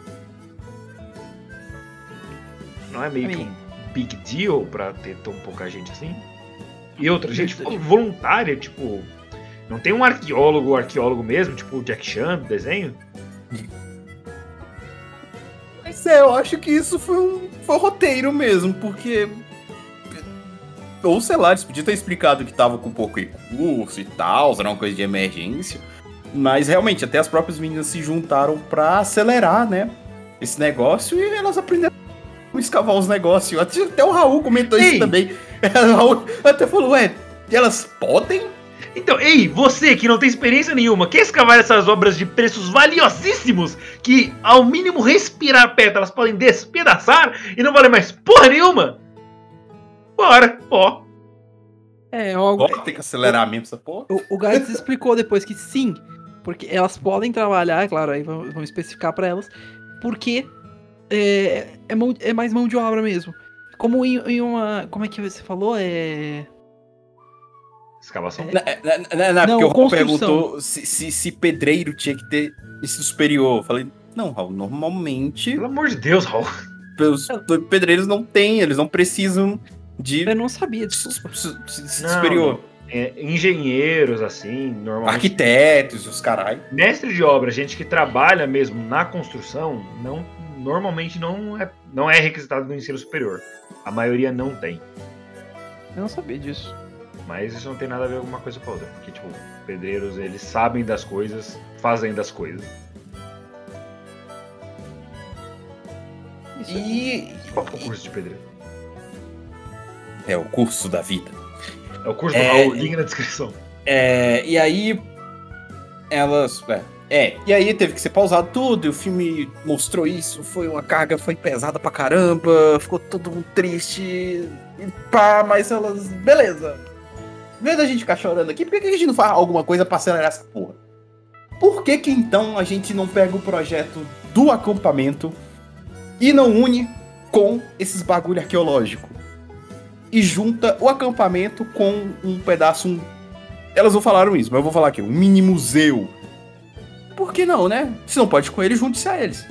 Não é meio que um big deal pra ter tão pouca gente assim? E outra, gente voluntária, tipo, não tem um arqueólogo, arqueólogo mesmo, tipo o Jack Chan do desenho?
Mas é, eu acho que isso foi um, foi um roteiro mesmo, porque. Ou sei lá, eles podiam ter explicado que tava com pouco recurso e tal, era uma coisa de emergência. Mas realmente, até as próprias meninas se juntaram para acelerar, né? Esse negócio e elas aprenderam a escavar os negócios. Até o Raul comentou Ei. isso também. O Raul até falou, ué, elas podem
então, ei, você que não tem experiência nenhuma, quer escavar essas obras de preços valiosíssimos que, ao mínimo respirar perto, elas podem despedaçar e não valem mais porra nenhuma? Bora, ó.
É, algo. tem que acelerar mesmo essa porra.
O, o Gats explicou depois que sim, porque elas podem trabalhar, é claro, aí vamos especificar para elas, porque é, é, mão, é, mais mão de obra mesmo. Como em, em uma. Como é que você falou? É.
Escavação?
É, na, na, não, porque o Raul perguntou se, se, se, pedreiro tinha que ter esse superior. Eu falei, não, Raul, normalmente.
Pelo amor de Deus, Raul.
Os pedreiros não têm, eles não precisam de.
Eu não sabia disso.
Superior.
É, engenheiros, assim, normalmente.
Arquitetos, os carai.
Mestre de obra, gente que trabalha mesmo na construção, não, normalmente não é, não é requisitado no ensino superior. A maioria não tem.
Eu não sabia disso.
Mas isso não tem nada a ver com uma coisa com a outra. Porque, tipo, pedreiros, eles sabem das coisas, fazem das coisas.
Isso e.
Qual é o curso de pedreiro?
É o curso da vida.
É o curso é... do link na descrição.
É, e aí. Elas. É, é, e aí teve que ser pausado tudo, e o filme mostrou isso, foi uma carga, foi pesada pra caramba, ficou todo mundo triste, e pá, mas elas. Beleza, em vez da gente ficar chorando aqui, por que, que a gente não faz alguma coisa pra acelerar essa porra? Por que que então a gente não pega o projeto do acampamento e não une com esses bagulho arqueológico? E junta o acampamento com um pedaço. Um... Elas não falaram isso, mas eu vou falar aqui: um mini museu. Por que não, né? Se não pode com eles, junte-se a eles.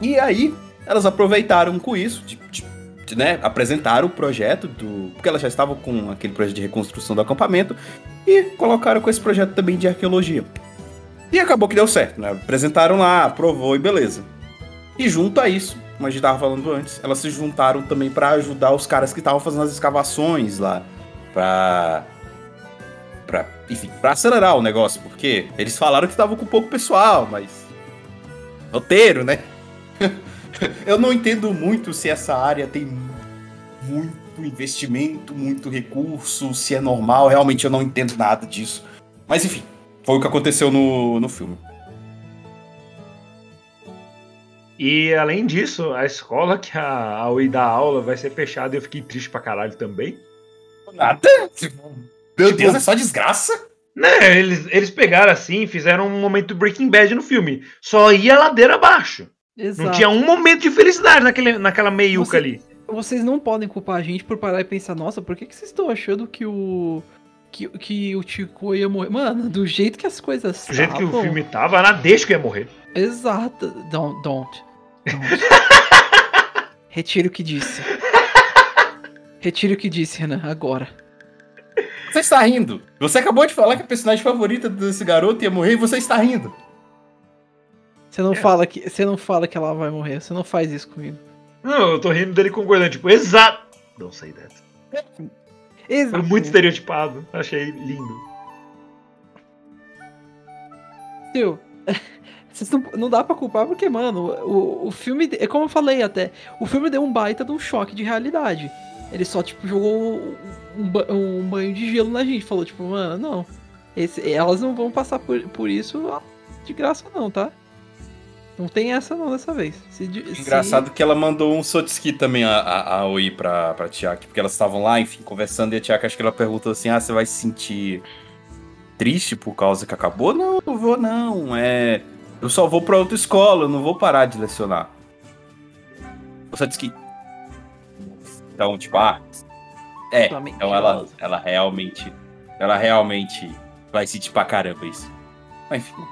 E aí, elas aproveitaram com isso, de, de né, apresentaram o projeto do. Porque elas já estavam com aquele projeto de reconstrução do acampamento e colocaram com esse projeto também de arqueologia. E acabou que deu certo, né? Apresentaram lá, aprovou e beleza. E junto a isso, como a gente estava falando antes, elas se juntaram também para ajudar os caras que estavam fazendo as escavações lá. Pra. pra enfim, pra acelerar o negócio, porque eles falaram que estavam com pouco pessoal, mas. Roteiro, né? eu não entendo muito se essa área tem muito investimento, muito recurso, se é normal, realmente eu não entendo nada disso. Mas enfim, foi o que aconteceu no, no filme.
E além disso, a escola que a Aoi dá aula vai ser fechada e eu fiquei triste pra caralho também.
Nada? Meu Deus, é só desgraça?
Né, eles, eles pegaram assim, fizeram um momento Breaking Bad no filme. Só ia ladeira abaixo.
Exato.
Não tinha um momento de felicidade naquele, naquela meiuca
Você-
ali.
Vocês não podem culpar a gente por parar e pensar, nossa, por que, que vocês estão achando que o. Que, que o Tico ia morrer? Mano, do jeito que as coisas
Do jeito que o filme tava, na deixa que ia morrer.
Exato. Don't. Don't. Don't. Retire o que disse. Retire o que disse, Renan, agora.
Você está rindo. Você acabou de falar que a personagem favorita desse garoto ia morrer e você está rindo.
Você não, fala que, você não fala que ela vai morrer. Você não faz isso comigo.
Não, eu tô rindo dele concordando, tipo, exato. Não sei dessa. Foi
Exato.
muito estereotipado. Achei lindo.
Tio, não, não dá pra culpar porque, mano, o, o filme. É como eu falei até. O filme deu um baita de um choque de realidade. Ele só, tipo, jogou um, um banho de gelo na gente. Falou, tipo, mano, não. esse- elas não vão passar por, por isso de graça, não, tá? Não tem essa não dessa vez. Se se-
Engraçado que ela mandou um Sotsuki também a, a, a Oi pra, pra Tiaki, porque elas estavam lá, enfim, conversando, e a Tiaki acho que ela perguntou assim: ah, você vai se sentir triste por causa que acabou? Não, não vou não. É. Eu só vou pra outra escola, eu não vou parar de lecionar. O Sotsuki. Então, tipo, ah. É, então ela, ela realmente. Ela realmente vai sentir pra caramba isso. Mas enfim.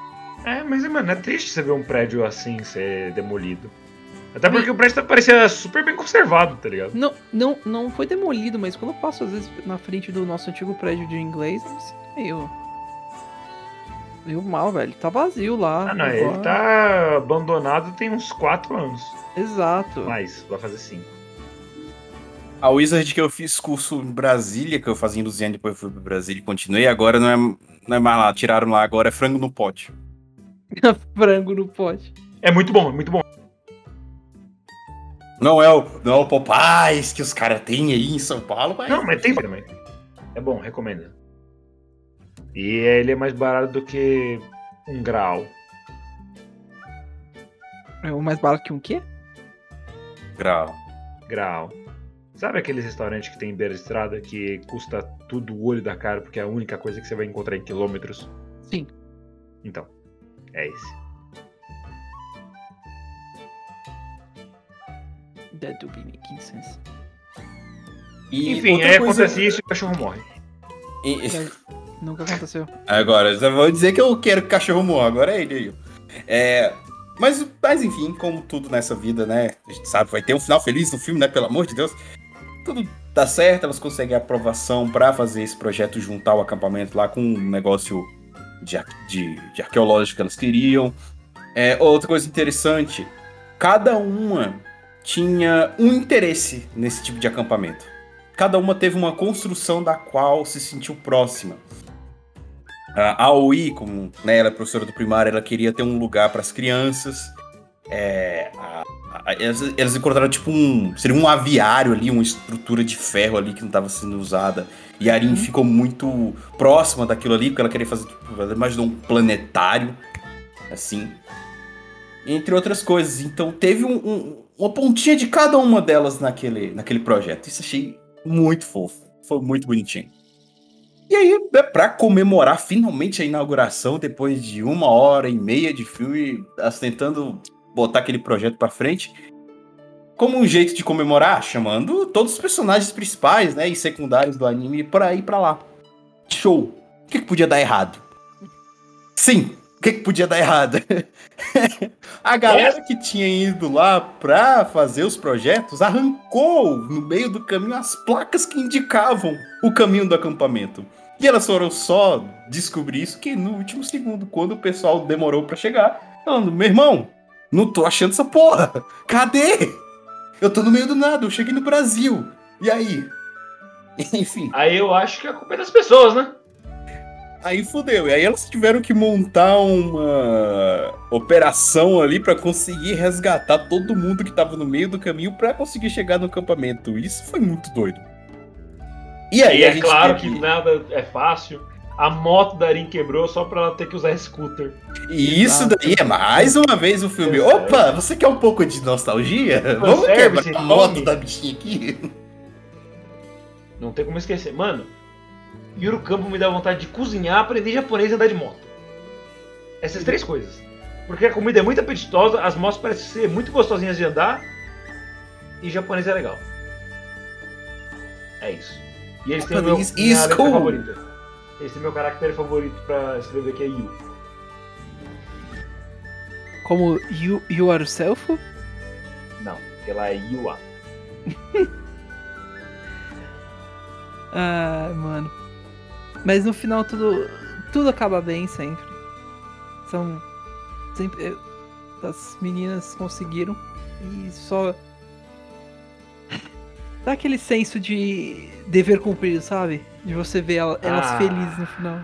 É, mas, mano, é triste você ver um prédio assim ser demolido. Até porque o prédio tá- parecia super bem conservado, tá ligado?
Não, não, não foi demolido, mas quando eu passo às vezes na frente do nosso antigo prédio de inglês, eu me sinto meio. Meio mal, velho. Tá vazio lá.
Ah, não,
agora.
ele tá abandonado tem uns 4 anos.
Exato.
Mais, vai fazer 5.
A Wizard que eu fiz curso em Brasília, que eu fazia em Luziane, depois fui pra Brasília e continuei, agora não é, não é mais lá, tiraram lá, agora é frango no pote.
Frango no pote.
É muito bom, é muito bom.
Não é o, não é o Popeyes que os caras têm aí em São Paulo, mas...
Não, mas tem também. É bom, recomendo. E ele é mais barato do que um grau.
É o mais barato que um quê?
Grau.
Grau. Sabe aqueles restaurantes que tem em beira de estrada que custa tudo o olho da cara porque é a única coisa que você vai encontrar em quilômetros?
Sim.
Então, é esse.
That do be making sense.
E
Enfim, aí
coisa-
acontece isso e o cachorro morre.
e-
Nunca aconteceu.
Agora, já vou dizer que eu quero que o cachorro morra, agora é ele aí. É, mas, mas enfim, como tudo nessa vida, né? A gente sabe, vai ter um final feliz no filme, né? Pelo amor de Deus. Tudo dá certo, elas conseguem aprovação pra fazer esse projeto, juntar o acampamento lá com um negócio de, de, de arqueológico que elas queriam. É, outra coisa interessante, cada uma tinha um interesse nesse tipo de acampamento. Cada uma teve uma construção da qual se sentiu próxima. A Aoi, como né, ela é professora do primário, ela queria ter um lugar para as crianças. É, a- a- elas, elas encontraram tipo um. Seria um aviário ali, uma estrutura de ferro ali que não estava sendo usada. E a Arin ficou muito próxima daquilo ali, porque ela queria fazer. Tipo, ela imaginou um planetário. Assim. Entre outras coisas. Então teve um- um- uma pontinha de cada uma delas naquele, naquele projeto. Isso achei muito fofo. Foi muito bonitinho. E aí, é pra comemorar finalmente a inauguração, depois de uma hora e meia de filme, tentando botar aquele projeto pra frente, como um jeito de comemorar, chamando todos os personagens principais, né, e secundários do anime pra ir pra lá. Show! O que, que podia dar errado? Sim, o que, que podia dar errado? a galera que tinha ido lá pra fazer os projetos arrancou no meio do caminho as placas que indicavam o caminho do acampamento. E elas foram só descobrir isso que no último segundo, quando o pessoal demorou pra chegar, falando: meu irmão, não tô achando essa porra. Cadê? Eu tô no meio do nada, eu cheguei no Brasil. E aí? Enfim.
Aí eu acho que a culpa é das pessoas, né?
Aí fudeu. E aí elas tiveram que montar uma operação ali pra conseguir resgatar todo mundo que tava no meio do caminho pra conseguir chegar no acampamento. Isso foi muito doido. E aí
E
a
é
gente
claro
teve-
que nada é fácil. A moto da Arin quebrou só pra ela ter que usar scooter.
E isso
Exato.
daí é mais uma vez o filme.
Exato.
Opa, você quer um pouco de nostalgia? Vamos
Fanservice,
quebrar a
nome.
moto da bichinha aqui.
Não tem como esquecer. Mano, Yuru Campo me dá vontade de cozinhar, aprender japonês e andar de moto. Essas três coisas. Porque a comida é muito apetitosa, as motos parecem ser muito gostosinhas de andar e japonês é legal. É isso. E eles têm o meu, minha letra
cool.
favorita. Eles têm meu caractere favorito pra escrever que é Yu.
Como you, you are yourself?
Não, porque lá é Yua.
Ah, mano. Mas no final tudo, tudo acaba bem sempre. São sempre eh, as meninas conseguiram e só dá aquele senso de dever cumprido, sabe? De você ver ela- elas
Ah.
felizes no final.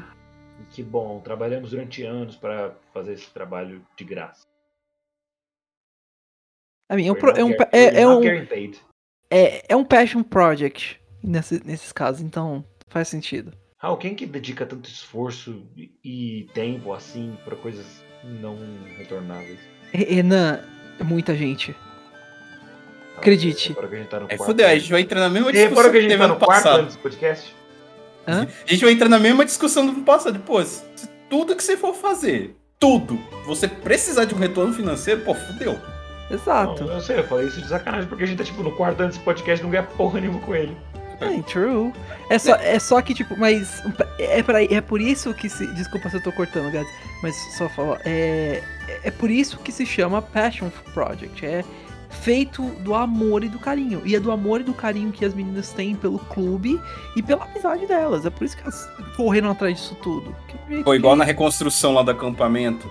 Que bom, trabalhamos durante anos para fazer esse trabalho de graça.
É um, pro- é um, é, é um, é, é um passion project nesse- nesses casos, então faz sentido.
Raul, quem que dedica tanto esforço e- tempo assim para coisas não retornáveis?
Re- Renan, é muita gente. Acredite.
Agora que a gente tá no
É fudeu, a gente vai entrar na mesma discussão
reparou que a gente tá
ano
no quarto
passado.
ano desse podcast?
Hã?
A gente vai entrar na mesma discussão do ano passado. Pô, se tudo que você for fazer, tudo, você precisar de um retorno financeiro, pô, fudeu.
Exato.
Não, eu sei, eu falei isso de sacanagem porque a gente tá tipo no quarto ano desse podcast não ganha porra nenhuma com ele.
É, true. É só, é só que, tipo, mas. É, pra, é por isso que se. Desculpa se eu tô cortando, guys. Mas só falar. É, é por isso que se chama Passion Project. É feito do amor e do carinho. E é do amor e do carinho que as meninas têm pelo clube e pela amizade delas. É por isso que elas correram atrás disso tudo. É
Foi igual na reconstrução lá do acampamento.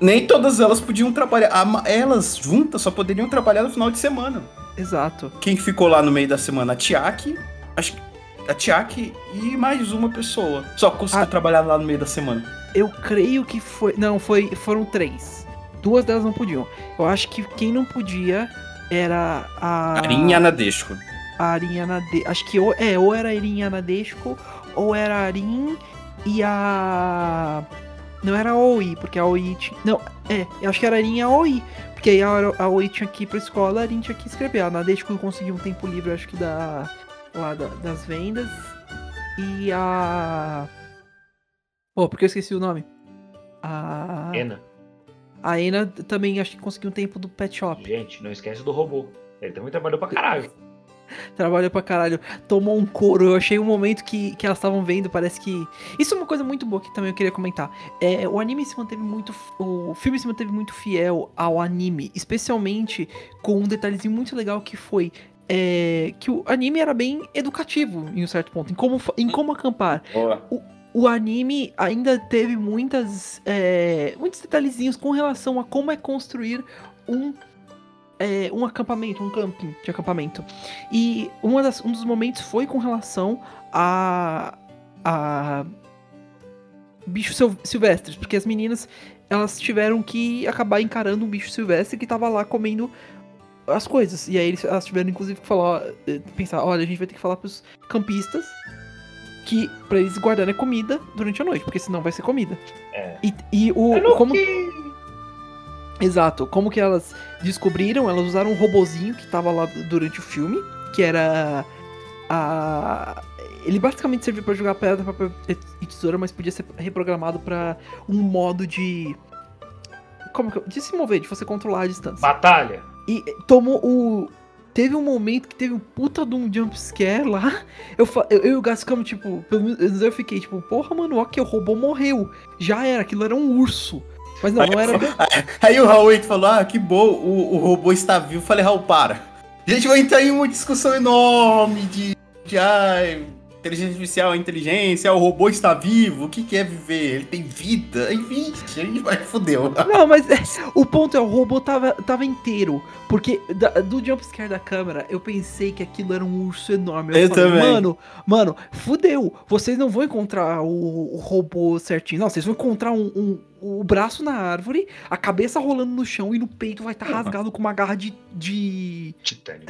Nem todas elas podiam trabalhar. Elas juntas só poderiam trabalhar no final de semana.
Exato.
Quem ficou lá no meio da semana? A Tiaki, acho que a Tiaki e mais uma pessoa. Só conseguiu
Ah.
trabalhar lá no meio da semana.
Eu creio que foi. Não, foi, foram três. Duas delas não podiam. Eu acho que quem não podia era a.
Arinha Nadesco.
a Arin Anade... Acho que ou, é, ou era a Arin Anadesco, ou era a Arin e a. Não era a Oi, porque a Oi tinha. Não, é, eu acho que era a Arin e a Oi. Porque aí a, a Oi tinha que ir pra escola, a Arin tinha que escrever. A Anadesco conseguiu um tempo livre, acho que da. lá da- das vendas. E a. Pô, porque eu esqueci o nome. A.
Ena,
A Ena também acho que conseguiu um tempo do pet shop.
gente, não esquece do robô. Ele também trabalhou pra caralho.
Trabalhou pra caralho. Tomou um couro. Eu achei um momento que, que elas estavam vendo. Parece que. Isso é uma coisa muito boa que também eu queria comentar. É, o anime se manteve muito. O filme se manteve muito fiel ao anime. Especialmente com um detalhezinho muito legal que foi. é, que o anime era bem educativo em um certo ponto. Em como, em como acampar.
Boa.
O anime ainda teve muitas. é, muitos detalhezinhos com relação a como é construir um. É, um acampamento, um camping de acampamento. E uma das- um dos momentos foi com relação a. a. bichos sil- silvestres, porque as meninas elas tiveram que acabar encarando um bicho silvestre que tava lá comendo as coisas. E aí elas tiveram inclusive que falar, eh, pensar, olha, a gente vai ter que falar pros campistas que para eles guardarem a comida durante a noite, porque senão vai ser comida.
É.
E, e o como
que-
Exato. Como que elas descobriram? Elas usaram um robozinho que tava lá durante o filme, que era a ele basicamente servia pra jogar pedra, papel e tesoura, mas podia ser reprogramado pra um modo de como que eu... de se mover, de você controlar a distância.
Batalha.
E tomou o. Teve um momento que teve um puta de um jumpscare lá. Eu, fa- eu, eu e o tipo, pelo menos eu fiquei, tipo, porra, mano, ok, o robô morreu. Já era, aquilo era um urso. Mas não, não era.
Aí o Raul aí falou: Ah, que bom, o, o robô está vivo. Eu falei, Raul, para. A gente vai entrar em uma discussão enorme de. de ai, inteligência artificial, inteligência, o robô está vivo, o que, que é viver? Ele tem vida. Aí, vixe, aí vai, fudeu.
Não, mas é, o ponto é, o robô tava, tava inteiro. Porque da- do jumpscare da câmera, eu pensei que aquilo era um urso enorme.
Eu também.
Mano, mano, fudeu. Vocês não vão encontrar o, o robô certinho. Não, vocês vão encontrar um, um- o braço na árvore, a cabeça rolando no chão e no peito vai estar
Uhum.
rasgado com uma garra de, de
Titânico.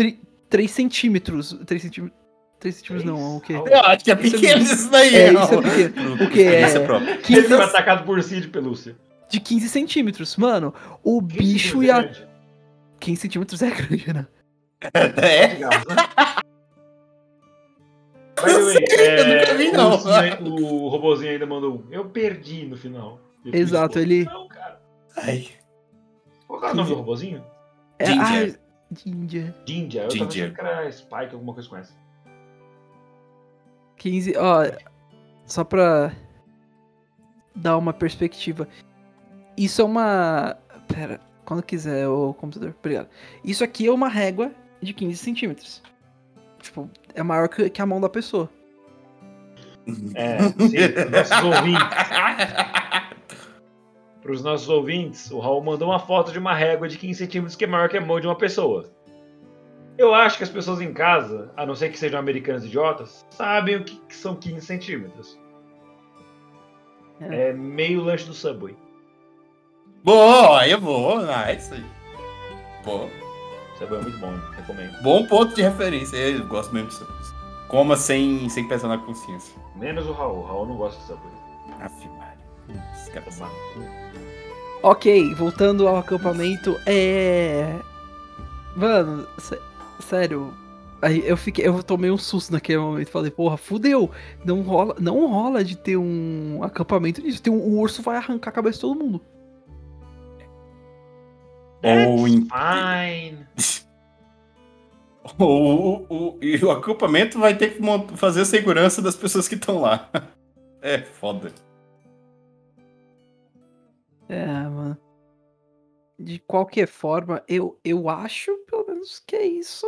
3 centímetros. 3 centímetros. 3 centímetros não, o quê?
Eu acho que é
Isso é
pequeno isso daí.
É,
não.
isso é pequeno. O que é?
Isso é próprio.
Ele
15,
foi atacado por ursinho de pelúcia.
de 15 centímetros. Mano, o bicho e a.
Grande.
15 centímetros é grande, né?
É?
By the way,
eu nunca vi,
o
não.
ursinho- O robozinho ainda mandou um. Eu perdi no final. Eu
Exato,
isso.
ele-
Não, cara.
Ai.
Qual que é o nome do robozinho?
É,
Ginger.
ah, Ginger.
Jinja. Eu tava
Ginger.
achando que era Spike, alguma coisa com essa.
15. Ó, só pra dar uma perspectiva. Isso é uma. Pera, quando quiser, o computador. Obrigado. Isso aqui é uma régua de 15 centímetros. Tipo, é maior que que a mão da pessoa.
É, sim, nossos ouvintes. Pros nossos ouvintes, o Raul mandou uma foto de uma régua de 15 centímetros que é maior que a mão de uma pessoa. Eu acho que as pessoas em casa, a não ser que sejam americanos idiotas, sabem o que, que são 15 centímetros.
É.
É meio lanche do Subway.
Boa, aí eu vou. Nice. Pô,
Subway é muito bom, recomendo.
bom ponto de referência. Eu gosto mesmo disso. Coma sem, sem pensar na consciência.
Menos o Raul. O Raul não gosta do Subway. Cu.
Ok, voltando ao acampamento, é. Mano, sério. Aí eu fiquei, eu tomei um susto naquele momento. Falei, porra, fudeu. Não rola, não rola de ter um acampamento disso. Tem um, o urso vai arrancar a cabeça de todo mundo.
Ou, em-
Fine.
ou, o- o- e o acampamento vai ter que fazer a segurança das pessoas que estão lá. É foda.
É, mano. De qualquer forma, eu, eu acho, pelo menos, que é isso.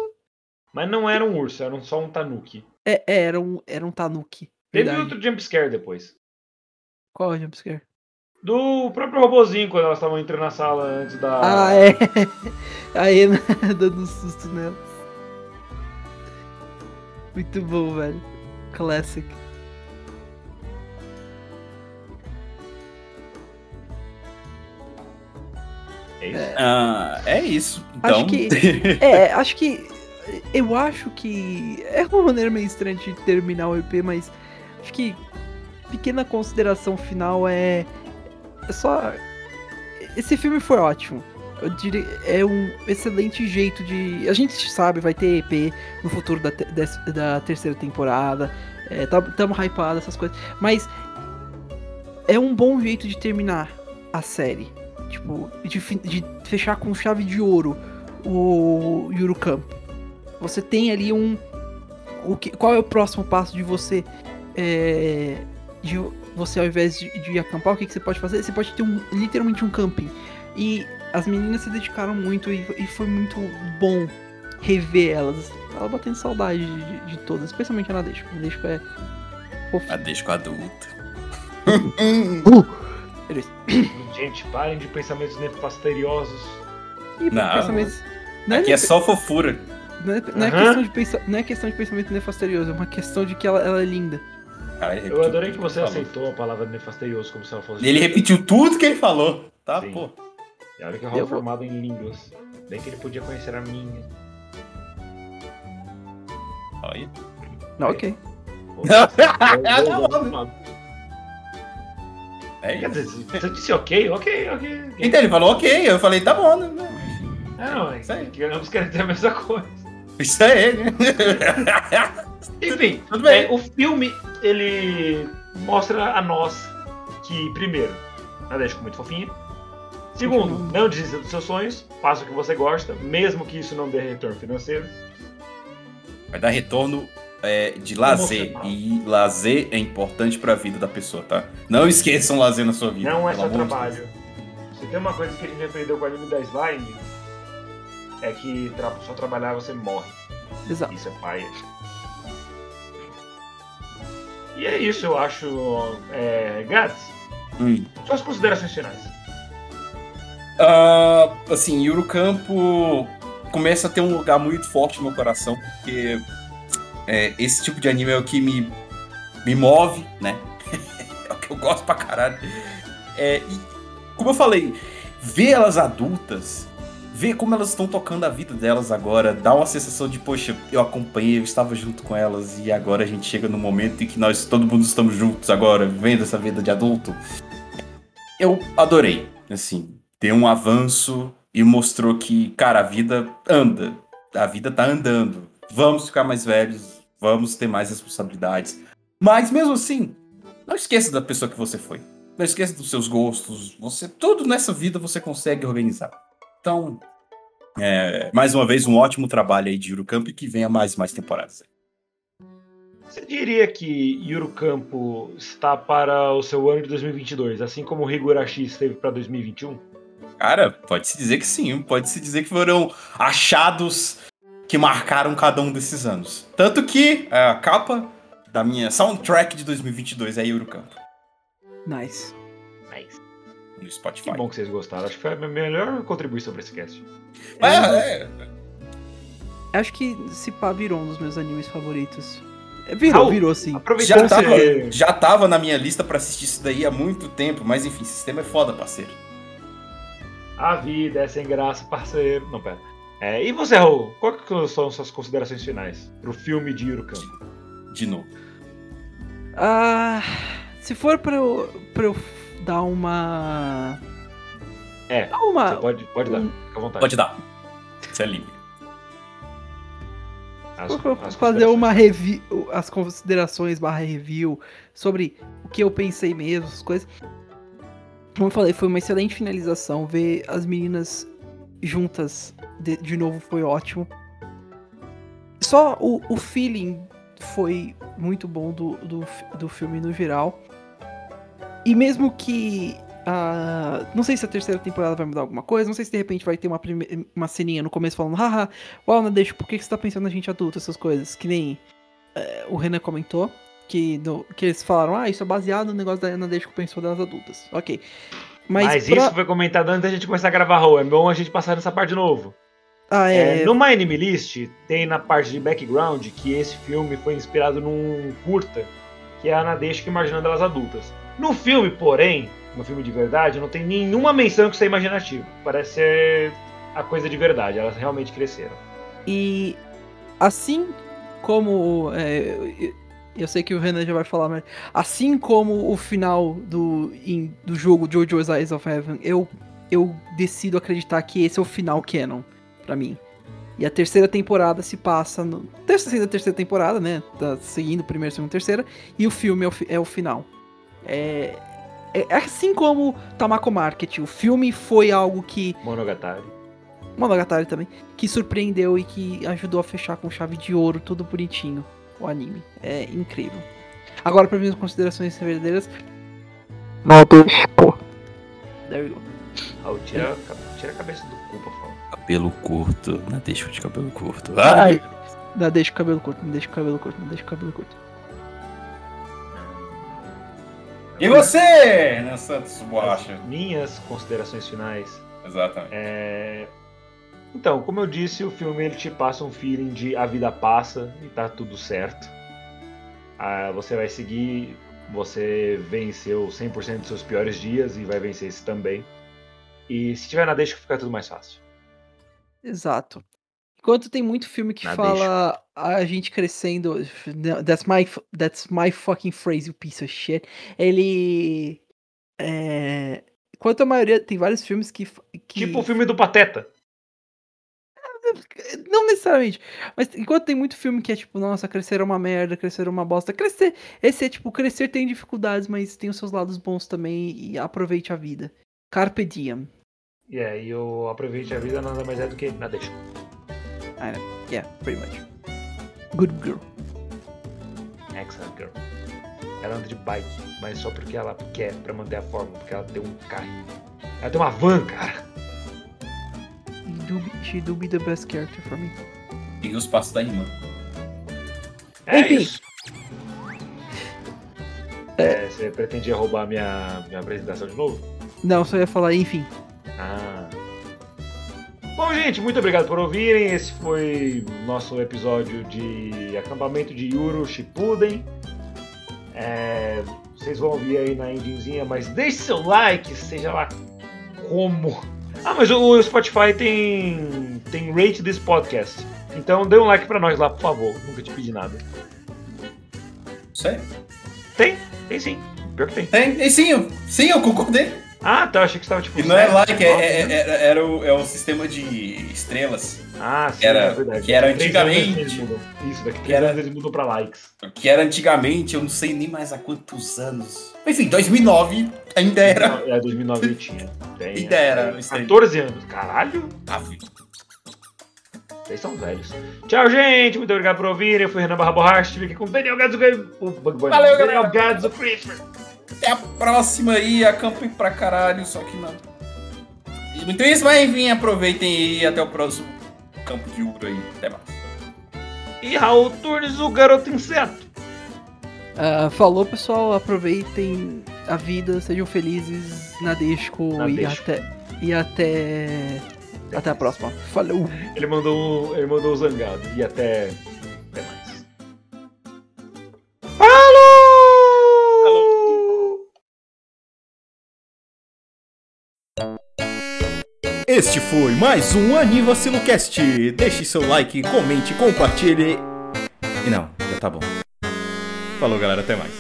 Mas não era um urso, era só um tanuki.
É, é, era um, era um tanuki.
Teve
Verdade.
outro jumpscare depois.
Qual é o jumpscare?
Do próprio robozinho, quando elas estavam entrando na sala antes da.
Ah, é. Aí, né, dando um susto nelas. Muito bom, velho. Classic.
É isso?
Ah, é isso. Então,
Acho que- É, acho que. Eu acho que. É uma maneira meio estranha de terminar o EP, mas. Acho que. Pequena consideração final é. É só. Esse filme foi ótimo. Eu diria. É um excelente jeito de. A gente sabe, vai ter EP no futuro da, te- da terceira temporada. É, tá- tamo hypado, essas coisas. Mas. É um bom jeito de terminar a série. Tipo, de, de fechar com chave de ouro o Yuru Camp. Você tem ali um. O que, qual é o próximo passo de você? é, de você, ao invés de, de acampar, o que, que você pode fazer? Você pode ter um, literalmente um camping. E as meninas se dedicaram muito e, e foi muito bom rever elas. Ela batendo saudade de, de- de todas, especialmente a Nadeshko. A Nadeshko é.
A deixa com a adulta.
Gente, parem de pensamentos nefasteriosos.
E
Não,
pensamentos. Não é,
Aqui é só fofura.
não é, não é
Aham.
questão de pensa, não é questão de pensamento nefasterioso, é uma questão de que ela, ela é linda.
Cara, ele
Eu adorei que você
falou.
aceitou a palavra nefasterioso como se ela fosse.
Ele repetiu tudo que ele falou, tá,
Sim.
pô?
E olha que
Eu
é
vou-
formado em línguas. Bem que ele podia conhecer a minha.
Olha.
Ok.
Pô, eu- eu-
não, É
Quer
isso.
dizer, você disse ok, ok, ok.
Então ele falou ok, eu falei, tá bom, né?
Não, é
Isso aí.
ambos querem ter a mesma coisa.
Isso aí, né?
Enfim,
Tudo bem.
é, o filme, ele mostra a nós que, primeiro, a Dash ficou muito fofinha. Segundo, não desista dos seus sonhos, faça o que você gosta, mesmo que isso não dê retorno financeiro.
Vai dar retorno é, de lazer. E lazer é importante pra vida da pessoa, tá? Não esqueçam lazer na sua vida.
Não é só trabalho. Se tem uma coisa que a gente aprendeu com o anime da Slime, é que tra só trabalhar você morre.
Exato.
Isso é paia. E é isso, eu acho. É, Gats.
Hum.
suas considerações finais.
Ah, assim, Yuru Campo começa a ter um lugar muito forte no meu coração, porque é, esse tipo de anime é o que me, me move, né? é o que eu gosto pra caralho. É, e, como eu falei, ver elas adultas, ver como elas estão tocando a vida delas agora, dá uma sensação de, poxa, eu acompanhei, eu estava junto com elas e agora a gente chega no momento em que nós, todo mundo estamos juntos agora, vivendo essa vida de adulto. Eu adorei, assim, deu um avanço e mostrou que, cara, a vida anda, a vida tá andando. Vamos ficar mais velhos, vamos ter mais responsabilidades. Mas mesmo assim, não esqueça da pessoa que você foi. Não esqueça dos seus gostos. Você tudo nessa vida você consegue organizar. Então, é, mais uma vez um ótimo trabalho aí de Eurocamp e que venha mais mais temporadas.
Você diria que Eurocampo está para o seu ano de 2022, assim como o Higurashi esteve para 2021?
Cara, pode-se dizer que sim. Pode-se dizer que foram achados que marcaram cada um desses anos. Tanto que a capa da minha soundtrack de 2022 é Eurocampo.
Nice.
Nice.
No Spotify.
Que bom que vocês gostaram. Acho que foi a minha melhor contribuição para esse cast.
É, é,
Acho que se pá virou um dos meus animes favoritos. É, Virou,
Raul,
virou sim.
Aproveitando
já,
que
tava,
você...
já tava na minha lista pra assistir isso daí há muito tempo, mas enfim, sistema é foda, parceiro.
A vida é sem graça, parceiro. Não, pera. É, e você, Raul? Qual que são suas considerações finais pro filme de Eurocampo?
De novo.
Ah, se for pra eu, pra eu dar uma.
É,
Dar uma.
Você pode, pode dar,
um-
fica à vontade.
Pode dar. Você é livre.
As-
se for pra eu
as
fazer uma review, as considerações barra review sobre o que eu pensei mesmo, as coisas. Como eu falei, foi uma excelente finalização. Ver as meninas juntas de, de novo foi ótimo. Só o, o feeling foi muito bom do, do, do filme no geral. E mesmo que. ah, não sei se a terceira temporada vai mudar alguma coisa, não sei se de repente vai ter uma, uma ceninha no começo falando, haha, uau, Nadeixo, por que você tá pensando na gente adulta, essas coisas? Que nem eh, o Renan comentou, que, no- que eles falaram, ah, isso é baseado no negócio da Nadeixo que pensou das adultas. Ok. Mas,
Mas,
pra-
isso foi comentado antes da gente começar a gravar, Raul. É bom a gente passar nessa parte de novo.
Ah, é.
É, no My Anime List, tem na parte de background que esse filme foi inspirado num curta, que é a Nadeshiko imaginando elas adultas. No filme, porém, no filme de verdade, não tem nenhuma menção que isso é imaginativo. Parece ser a coisa de verdade, elas realmente cresceram.
E assim como. é, eu- sei que o Renan já vai falar, mas assim como o final do, em- do jogo JoJo's Eyes of Heaven, eu, eu decido acreditar que esse é o final canon pra mim. E a terceira temporada se passa no. Terceira, terceira temporada, né? Tá seguindo primeira, segunda, terceira. E o filme é o, é o final. É, é assim como Tamako Market. O filme foi algo que
Monogatari.
Monogatari também, que surpreendeu e que ajudou a fechar com chave de ouro, tudo bonitinho, o anime. É incrível. Agora, para minhas considerações verdadeiras. Nadeshiko. There we go.
Raul, tira, a- tira a cabeça do cu, por favor.
Cabelo curto. Não deixa de cabelo curto.
Ai. Não deixa o cabelo curto, não deixa o cabelo curto, não deixa o cabelo curto.
E você, né, Santos Borracha?
As minhas considerações finais
Exatamente.
É, Então, como eu disse, o filme ele te passa um feeling de a vida passa e tá tudo certo. Ah, você vai seguir, você venceu 100% dos seus piores dias e vai vencer esse também. E se tiver na deixa, fica tudo mais fácil.
Exato. Enquanto tem muito filme que
Na
fala a gente crescendo. That's my, that's my fucking phrase, you piece of shit. Ele. É. Enquanto a maioria. Tem vários filmes que. que
Tipo o filme do Pateta.
Não necessariamente. Mas enquanto tem muito filme que é tipo, nossa, crescer é uma merda, crescer é uma bosta. Crescer. Esse é tipo, crescer tem dificuldades, mas tem os seus lados bons também e aproveite a vida. Carpe diem.
E aí eu aproveite a vida nada mais é do que na deixa.
Yeah, pretty much. Good girl.
Excellent girl. Ela anda de bike, mas só porque ela quer pra manter a forma, porque ela tem um carrinho. Ela tem uma van, cara.
She do be, she do be the best character for me.
E os passos da irmã.
É
Enfim.
isso. É, você pretendia roubar minha, minha apresentação de novo?
Não, só ia falar, enfim.
Ah. Bom, gente, muito obrigado por ouvirem. Esse foi o nosso episódio de acampamento de Yuro Shippuden. É, vocês vão ouvir aí na endingzinha, mas deixe seu like, seja lá como Ah, mas o, Spotify tem. tem rate this podcast. Então dê um like pra nós lá, por favor. Nunca te pedi nada.
Sério?
Tem, tem sim. Pior que tem.
Tem, tem sim, eu, sim, eu concordei.
Ah, tá, achei que você tava tipo.
E não é like, é, é,
né?
é- era, o, é o sistema de estrelas.
Ah, sim,
que era-
é verdade.
que era antigamente.
Isso, daqui
Que
três
era-
anos eles mudam pra likes.
Que era antigamente, eu não sei nem mais há quantos anos. Enfim, 2009 ainda era.
É, 2009 eu tinha. Tem,
Ainda era,
é,
aí.
14 anos. Caralho,
Ah,
vocês são velhos. Tchau, gente. Muito obrigado por ouvirem. Eu fui Renan Barra Borracha. Estive aqui com o Daniel Gadzo. O Bug Boy.
Valeu,
Daniel. Gadzo Christopher.
Até a próxima aí, acampem pra caralho, só que não. E muito isso, mas enfim, aproveitem aí até o próximo campo de ouro aí. Até mais.
E Raul Turnes, o garoto inseto.
Ah, falou, pessoal. Aproveitem a vida, sejam felizes, Nadesco e
Nadesco.
até. E até. Até a próxima. Falou!
Ele mandou, ele mandou o zangado. E. Até
Este foi mais um Anivacilocast. Deixe seu like, comente, compartilhe. E não, já tá bom. Falou, galera, até mais.